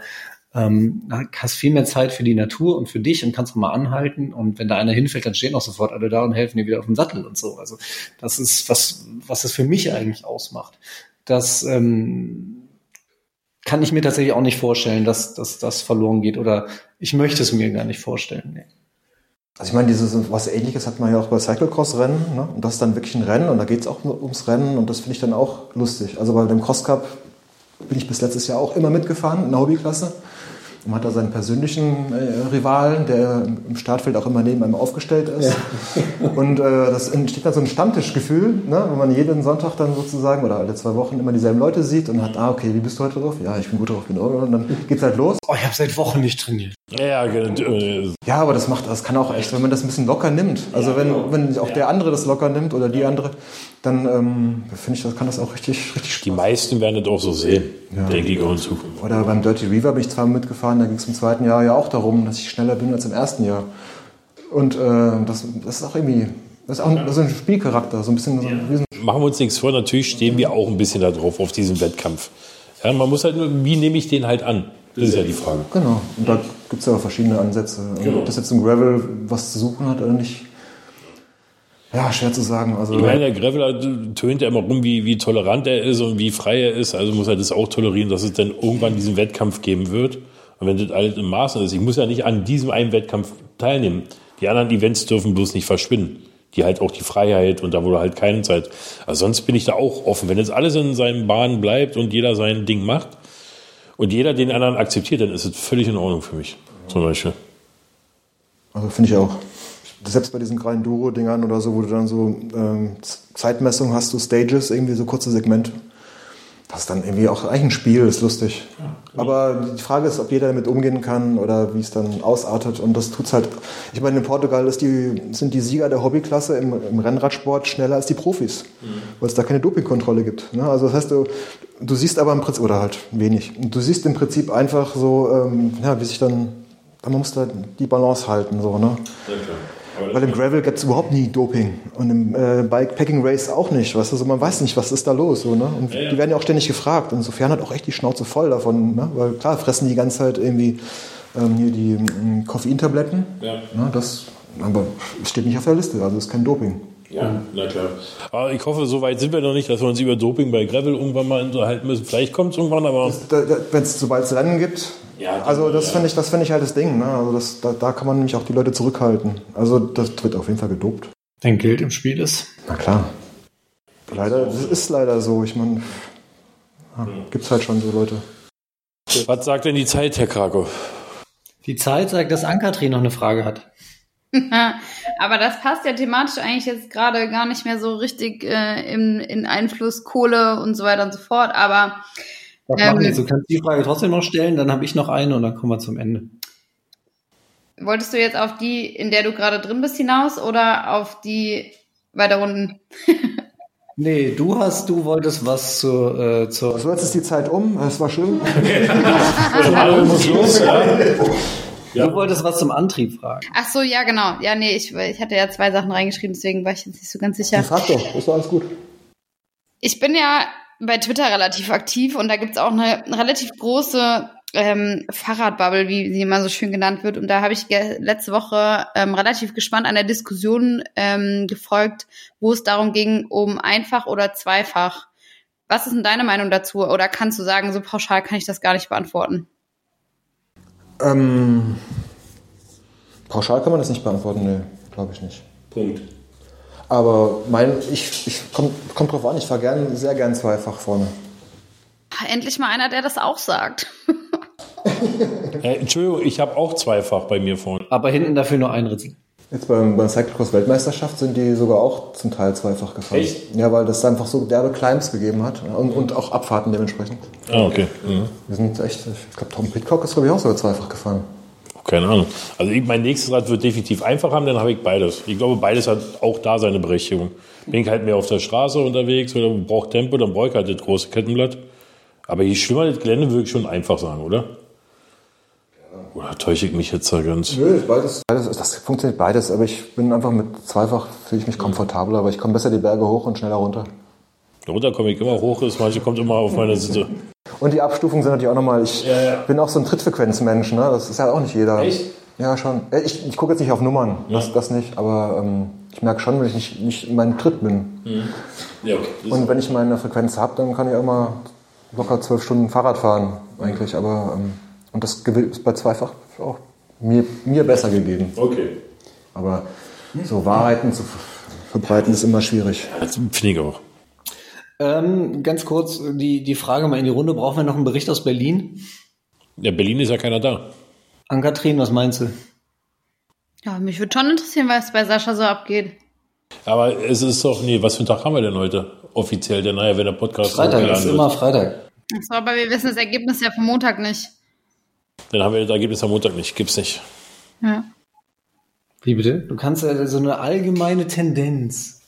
ähm, hast viel mehr Zeit für die Natur und für dich und kannst mal anhalten und wenn da einer hinfällt, dann stehen auch sofort alle da und helfen dir wieder auf den Sattel und so. Also das ist was, was es für mich eigentlich ausmacht. Das ähm, kann ich mir tatsächlich auch nicht vorstellen, dass, dass das verloren geht oder ich möchte es mir gar nicht vorstellen. Nee. Also ich meine, dieses was ähnliches hat man ja auch bei Cyclocross-Rennen. Ne? Und das ist dann wirklich ein Rennen und da geht es auch ums Rennen und das finde ich dann auch lustig. Also bei dem Cross Cup bin ich bis letztes Jahr auch immer mitgefahren in der Hobbyklasse. Man hat da seinen persönlichen äh, Rivalen, der im Startfeld auch immer neben einem aufgestellt ist. Ja. Und äh, das entsteht dann so ein Stammtischgefühl, ne? wenn man jeden Sonntag dann sozusagen oder alle zwei Wochen immer dieselben Leute sieht und hat, ah, okay, wie bist du heute drauf? Ja, ich bin gut drauf, bin auch. Und dann geht's halt los. Oh, ich habe seit Wochen nicht trainiert. Ja, genau. Ja, aber das macht, das kann auch echt, wenn man das ein bisschen locker nimmt. Also wenn, genau. wenn auch der andere das locker nimmt oder die andere, dann ähm, finde ich, das kann das auch richtig, richtig Spaß. Die meisten werden das auch so sehen, ja. denke ich auch in Zukunft. Oder beim Dirty Reaver bin ich zwar mitgefahren, da ging es im zweiten Jahr ja auch darum, dass ich schneller bin als im ersten Jahr. Und äh, das, das ist auch irgendwie, das ist auch das ist ein Spielcharakter, so ein bisschen. So Machen wir uns nichts vor, natürlich stehen wir auch ein bisschen darauf, auf diesen Wettkampf. Ja, man muss halt nur, wie nehme ich den halt an? Das ist ja die Frage. Genau, und da gibt es ja verschiedene Ansätze. Genau. Ob das jetzt im Gravel was zu suchen hat oder nicht, ja, schwer zu sagen. Also, ich meine, der Graveler tönt ja immer rum, wie, wie tolerant er ist und wie frei er ist. Also muss er das auch tolerieren, dass es dann irgendwann diesen Wettkampf geben wird. Und wenn das alles im Maßen ist, ich muss ja nicht an diesem einen Wettkampf teilnehmen. Die anderen Events dürfen bloß nicht verschwinden. Die halt auch die Freiheit und da wurde halt keine Zeit. Also sonst bin ich da auch offen. Wenn jetzt alles in seinen Bahnen bleibt und jeder sein Ding macht und jeder den anderen akzeptiert, dann ist es völlig in Ordnung für mich. Zum Beispiel. Also finde ich auch selbst bei diesen kleinen Duro-Dingern oder so, wo du dann so ähm, Zeitmessung hast, du Stages, irgendwie so kurze Segmente. Das ist dann irgendwie auch eigentlich ein Spiel, ist lustig. Ja. Aber die Frage ist, ob jeder damit umgehen kann oder wie es dann ausartet. Und das tut's halt. Ich meine, in Portugal die, sind die Sieger der Hobbyklasse im, im Rennradsport schneller als die Profis, mhm. weil es da keine Dopingkontrolle gibt. Ne? Also das heißt, du, du siehst aber im Prinzip, oder halt wenig, du siehst im Prinzip einfach so, ähm, ja, wie sich dann, man muss da die Balance halten. So, ne? Ja, klar. Weil im Gravel gibt es überhaupt nie Doping und im äh, Bikepacking Race auch nicht. Weißt du, also man weiß nicht, was ist da los. So, ne? Und ja, ja. die werden ja auch ständig gefragt. Insofern hat auch echt die Schnauze voll davon. Ne? Weil klar, fressen die ganze Zeit irgendwie ähm, hier die ähm, Koffeintabletten. Ja. Ne? Das, aber steht nicht auf der Liste, also ist kein Doping. Ja, na klar. Aber ich hoffe, so weit sind wir noch nicht, dass wir uns über Doping bei Gravel irgendwann mal unterhalten müssen. Vielleicht kommt es irgendwann, aber. Wenn es sobald es Rennen gibt, ja, also das ja. finde ich, das ich halt das Ding. Ne? Also das, da, da kann man nämlich auch die Leute zurückhalten. Also das wird auf jeden Fall gedopt. Wenn Geld im Spiel ist. Na klar. Leider, das ist leider so. Ich meine, ja, gibt es halt schon so Leute. Was sagt denn die Zeit, Herr Krakow? Die Zeit sagt, dass Ankatrin noch eine Frage hat. Aber das passt ja thematisch eigentlich jetzt gerade gar nicht mehr so richtig äh, in, in Einfluss Kohle und so weiter und so fort. Aber was ähm, jetzt? Du kannst die Frage trotzdem noch stellen, dann habe ich noch eine und dann kommen wir zum Ende. Wolltest du jetzt auf die, in der du gerade drin bist, hinaus oder auf die weiter unten? nee, du hast, du wolltest was zur. Äh, zur so, jetzt ist die Zeit um. Es war schön. muss los, ja. Ja. Du wolltest was zum Antrieb fragen. Ach so, ja, genau. Ja, nee, ich, ich hatte ja zwei Sachen reingeschrieben, deswegen war ich jetzt nicht so ganz sicher. Frag doch, ist doch alles gut. Ich bin ja bei Twitter relativ aktiv und da gibt's auch eine relativ große ähm, Fahrradbubble, wie sie immer so schön genannt wird. Und da habe ich letzte Woche ähm, relativ gespannt an der Diskussion ähm, gefolgt, wo es darum ging, um einfach oder zweifach. Was ist denn deine Meinung dazu? Oder kannst du sagen, so pauschal kann ich das gar nicht beantworten? Ähm, pauschal kann man das nicht beantworten, nee, glaube ich nicht. Punkt. Aber mein, ich, ich kommt komm drauf an, ich fahre gern, sehr gern zweifach vorne. Endlich mal einer, der das auch sagt. äh, Entschuldigung, ich habe auch zweifach bei mir vorne. Aber hinten dafür nur ein Ritzel. Jetzt beim, beim Cyclocross-Weltmeisterschaft sind die sogar auch zum Teil zweifach gefahren. Echt? Ja, weil das einfach so derbe Climbs gegeben hat und, und auch Abfahrten dementsprechend. Ah, okay. Mhm. Wir sind echt, ich glaube, Tom Pitcock ist, glaube ich, auch sogar zweifach gefahren. Keine Ahnung. Also ich, mein nächstes Rad wird definitiv einfach haben, dann habe ich beides. Ich glaube, beides hat auch da seine Berechtigung. Bin ich halt mehr auf der Straße unterwegs oder brauche Tempo, dann brauche ich halt das große Kettenblatt. Aber je schlimmer das Gelände, würde ich schon einfach sagen, oder? Oder täusche ich mich jetzt da ganz? Nö, beides, beides, das funktioniert beides, aber ich bin einfach mit zweifach, fühle ich mich komfortabler, aber ich komme besser die Berge hoch und schneller runter. Runter komme ich immer hoch, ist manche kommt immer auf meine Sitze. Und die Abstufungen sind natürlich auch nochmal, ich ja, ja. bin auch so ein Trittfrequenzmensch, ne? das ist ja auch nicht jeder. Echt? Ja, schon. Äh, ich, ich gucke jetzt nicht auf Nummern, ja. das, das nicht, aber ähm, ich merke schon, wenn ich nicht, nicht in meinem Tritt bin. Mhm. Ja, okay. Und wenn ich meine Frequenz habe, dann kann ich auch mal locker zwölf Stunden Fahrrad fahren, eigentlich. Aber, ähm, und das ist bei Zweifach auch mir, mir besser gegeben. Okay. Aber so Wahrheiten zu verbreiten ist immer schwierig. Das finde ich auch. Ähm, ganz kurz die, die Frage mal in die Runde. Brauchen wir noch einen Bericht aus Berlin? Ja, Berlin ist ja keiner da. Ann-Kathrin, was meinst du? Ja, mich würde schon interessieren, was bei Sascha so abgeht. Aber es ist doch, nee, was für einen Tag haben wir denn heute? Offiziell, denn naja, wenn der Podcast Freitag ist immer Freitag. So, aber wir wissen das Ergebnis ja vom Montag nicht. Dann haben wir das Ergebnis am Montag nicht. Gibt's nicht. Ja. Wie bitte? Du kannst ja so eine allgemeine Tendenz.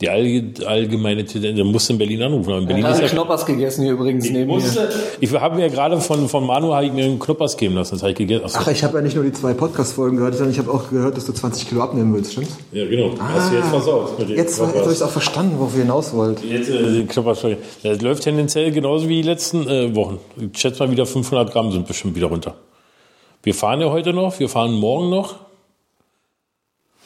Die allge- allgemeine Tendenz, du musst in Berlin anrufen. Aber in Ich Berlin habe ist ja Knoppers gegessen hier übrigens ich, neben mir. musste, ich habe mir gerade von, von Manu habe ich mir einen Knoppers geben lassen. Das habe ich gegessen. Achso. Ach, ich habe ja nicht nur die zwei Podcast-Folgen gehört, sondern ich habe auch gehört, dass du 20 Kilo abnehmen willst, stimmt's? Ja, genau. Hast du jetzt versaut mit dem Jetzt, jetzt habe Knoppers. ich auch verstanden, worauf ihr hinaus wollt. Jetzt, äh, Knoppers. Das läuft tendenziell genauso wie die letzten äh, Wochen. Ich schätze mal wieder 500 Gramm sind bestimmt wieder runter. Wir fahren ja heute noch, wir fahren morgen noch.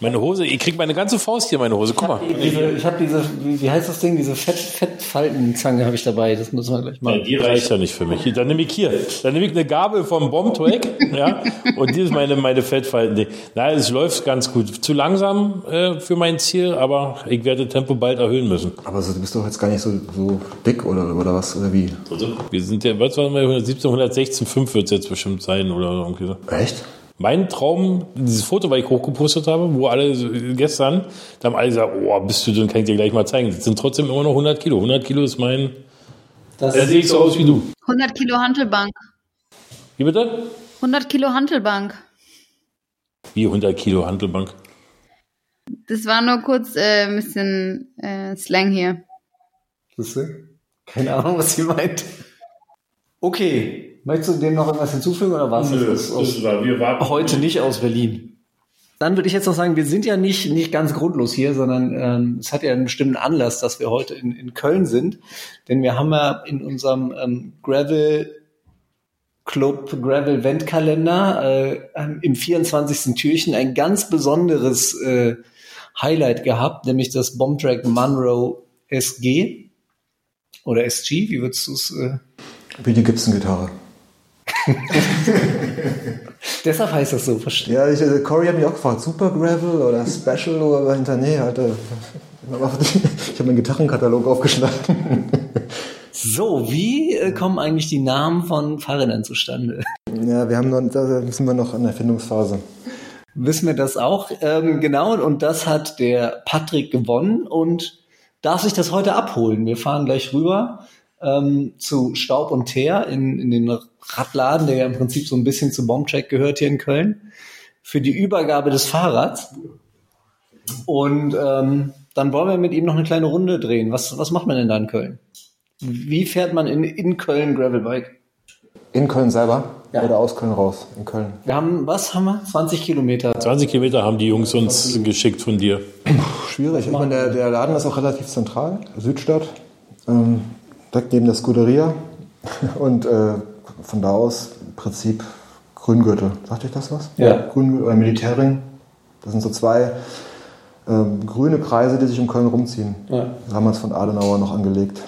Meine Hose, ich krieg meine ganze Faust hier, meine Hose. Guck mal. Diese, ich habe diese, wie, wie heißt das Ding? Diese Fett, Fettfaltenzange habe ich dabei. Das müssen wir gleich Ja, mal. die reicht ja nicht für mich. Dann nehme ich hier, dann nehme ich eine Gabel vom Bombtrack, ja, und die ist meine, meine Fettfalten. Nein, es läuft ganz gut. Zu langsam äh, für mein Ziel, aber ich werde Tempo bald erhöhen müssen. Aber so, du bist doch jetzt gar nicht so, so dick oder, oder was, oder wie? Wir sind ja, was waren wir, 117, 116, 5 wird es jetzt bestimmt sein oder irgendwie so. Echt? Mein Traum, dieses Foto, was ich hochgepostet habe, wo alle so- gestern, da haben alle gesagt, oh, bist du dünn, kann ich dir gleich mal zeigen. Das sind trotzdem immer noch 100 Kilo. 100 Kilo ist mein, Das da sehe ich so aus wie du. 100 Kilo Hantelbank. Wie bitte? 100 Kilo Hantelbank. Wie 100 Kilo Handelbank. Das war nur kurz äh, ein bisschen äh, Slang hier. Siehst du? Keine Ahnung, was sie meint. Okay. Möchtest du dem noch irgendwas hinzufügen oder was? Das aus, wir warten. heute nicht aus Berlin. Dann würde ich jetzt noch sagen, wir sind ja nicht, nicht ganz grundlos hier, sondern ähm, es hat ja einen bestimmten Anlass, dass wir heute in, in Köln sind. Denn wir haben ja in unserem ähm, Gravel Club Gravel Ventkalender äh, im 24. Türchen ein ganz besonderes äh, Highlight gehabt, nämlich das Bombtrack Munro SG oder SG, wie würdest du es? Äh? Wie die Gibson-Gitarre. Deshalb heißt das so, verstehe. Ja, ich, äh, Corey hat mich auch gefragt, Super Gravel oder Special oder dahinter. Nee, Alter. Ich habe meinen Gitarrenkatalog aufgeschlagen. So, wie äh, kommen eigentlich die Namen von Fahrrädern zustande? Ja, wir haben noch, da sind wir noch in der Findungsphase. Wissen wir das auch? Ähm, genau, und das hat der Patrick gewonnen und darf sich das heute abholen. Wir fahren gleich rüber ähm, zu Staub und Teer in, in den Radladen, der ja im Prinzip so ein bisschen zu Bombcheck gehört hier in Köln, für die Übergabe des Fahrrads. Und ähm, dann wollen wir mit ihm noch eine kleine Runde drehen. Was, was macht man denn da in Köln? Wie fährt man in, in Köln Gravelbike? In Köln selber Ja. oder aus Köln raus? In Köln. Wir haben, was haben wir? 20 Kilometer. 20 Kilometer haben die Jungs uns geschickt von dir. Schwierig. Ich meine, der, der Laden ist auch relativ zentral, Südstadt, ähm, direkt neben der Scuderia. Und äh, von da aus im Prinzip Grüngürtel. Sagt euch das was? Ja. Grüngürtel oder Militärring. Das sind so zwei ähm, grüne Kreise, die sich um Köln rumziehen. Ja. Damals von Adenauer noch angelegt.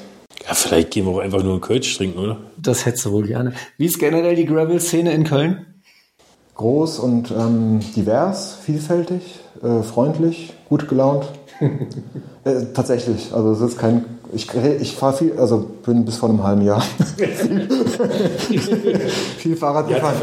Ja, vielleicht gehen wir auch einfach nur einen Kölsch trinken, oder? Das hättest du wohl gerne. Wie ist generell die Gravel-Szene in Köln? Groß und ähm, divers, vielfältig, äh, freundlich, gut gelaunt. äh, tatsächlich, also es ist kein. Ich, ich fahre viel, also bin bis vor einem halben Jahr viel Fahrrad gefahren.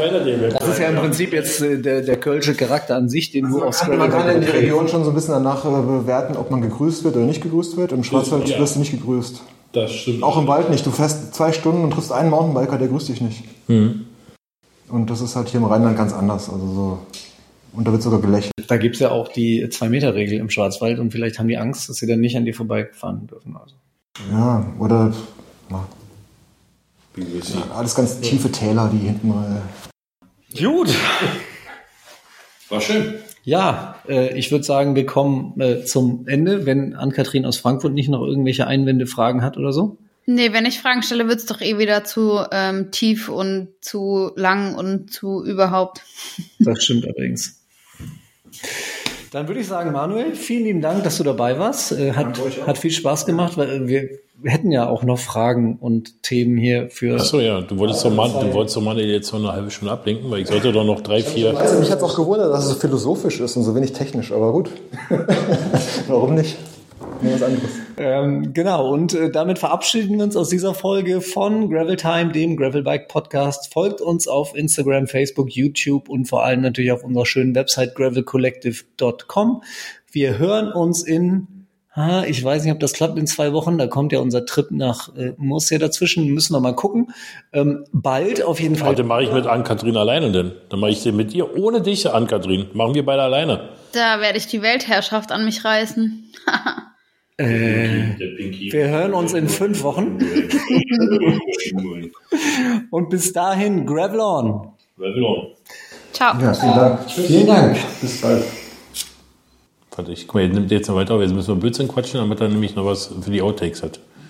Das ist ja im Prinzip jetzt äh, der, der kölsche Charakter an sich, den du aus Man kann in die Region schon so ein bisschen danach äh, bewerten, ob man gegrüßt wird oder nicht gegrüßt wird. Im Schwarzwald Ja. wirst du nicht gegrüßt. Das stimmt. Auch im Wald nicht. Du fährst zwei Stunden und triffst einen Mountainbiker, der grüßt dich nicht. Mhm. Und das ist halt hier im Rheinland ganz anders. Also so. Und da wird sogar gelächelt. Da gibt's ja auch die Zwei-Meter-Regel im Schwarzwald und vielleicht haben die Angst, dass sie dann nicht an dir vorbeifahren dürfen. Also. Ja, oder na, alles ganz tiefe Täler, die hinten mal. Gut. War schön. Ja, äh, ich würde sagen, wir kommen äh, zum Ende, wenn Ann-Kathrin aus Frankfurt nicht noch irgendwelche Einwände, Fragen hat oder so. Nee, wenn ich Fragen stelle, wird's doch eh wieder zu ähm, tief und zu lang und zu überhaupt. Das stimmt allerdings. Dann würde ich sagen, Manuel, vielen lieben Dank, dass du dabei warst. Äh, hat, hat viel Spaß gemacht, weil wir, hätten ja auch noch Fragen und Themen hier für. Achso, ja, du wolltest doch mal, du wolltest doch mal jetzt noch eine halbe Stunde ablenken, weil ich sollte doch noch drei, vier. Also mich hat es auch gewundert, dass es so philosophisch ist und so wenig technisch, aber gut. Warum nicht? Nur was anderes. Ähm, genau, und äh, damit verabschieden wir uns aus dieser Folge von Gravel Time, dem Gravelbike Podcast. Folgt uns auf Instagram, Facebook, YouTube und vor allem natürlich auf unserer schönen Website gravelcollective.com. Wir hören uns in Ah, ich weiß nicht, ob das klappt in zwei Wochen. Da kommt ja unser Trip nach äh, Murcia dazwischen. Müssen wir mal gucken. Ähm, bald auf jeden Fall. Heute mache ich mit Ann-Kathrin alleine denn. Dann mache ich den mit dir, ohne dich, Ann-Kathrin. Machen wir beide alleine. Da werde ich die Weltherrschaft an mich reißen. äh, wir hören uns in fünf Wochen. Und bis dahin, Gravel on. Gravel on. Ciao. Ja, vielen Dank. Vielen Dank. Bis bald. Warte, ich guck mal, jetzt nimmt jetzt noch weiter auf. Jetzt müssen wir Blödsinn quatschen, damit er nämlich noch was für die Outtakes hat.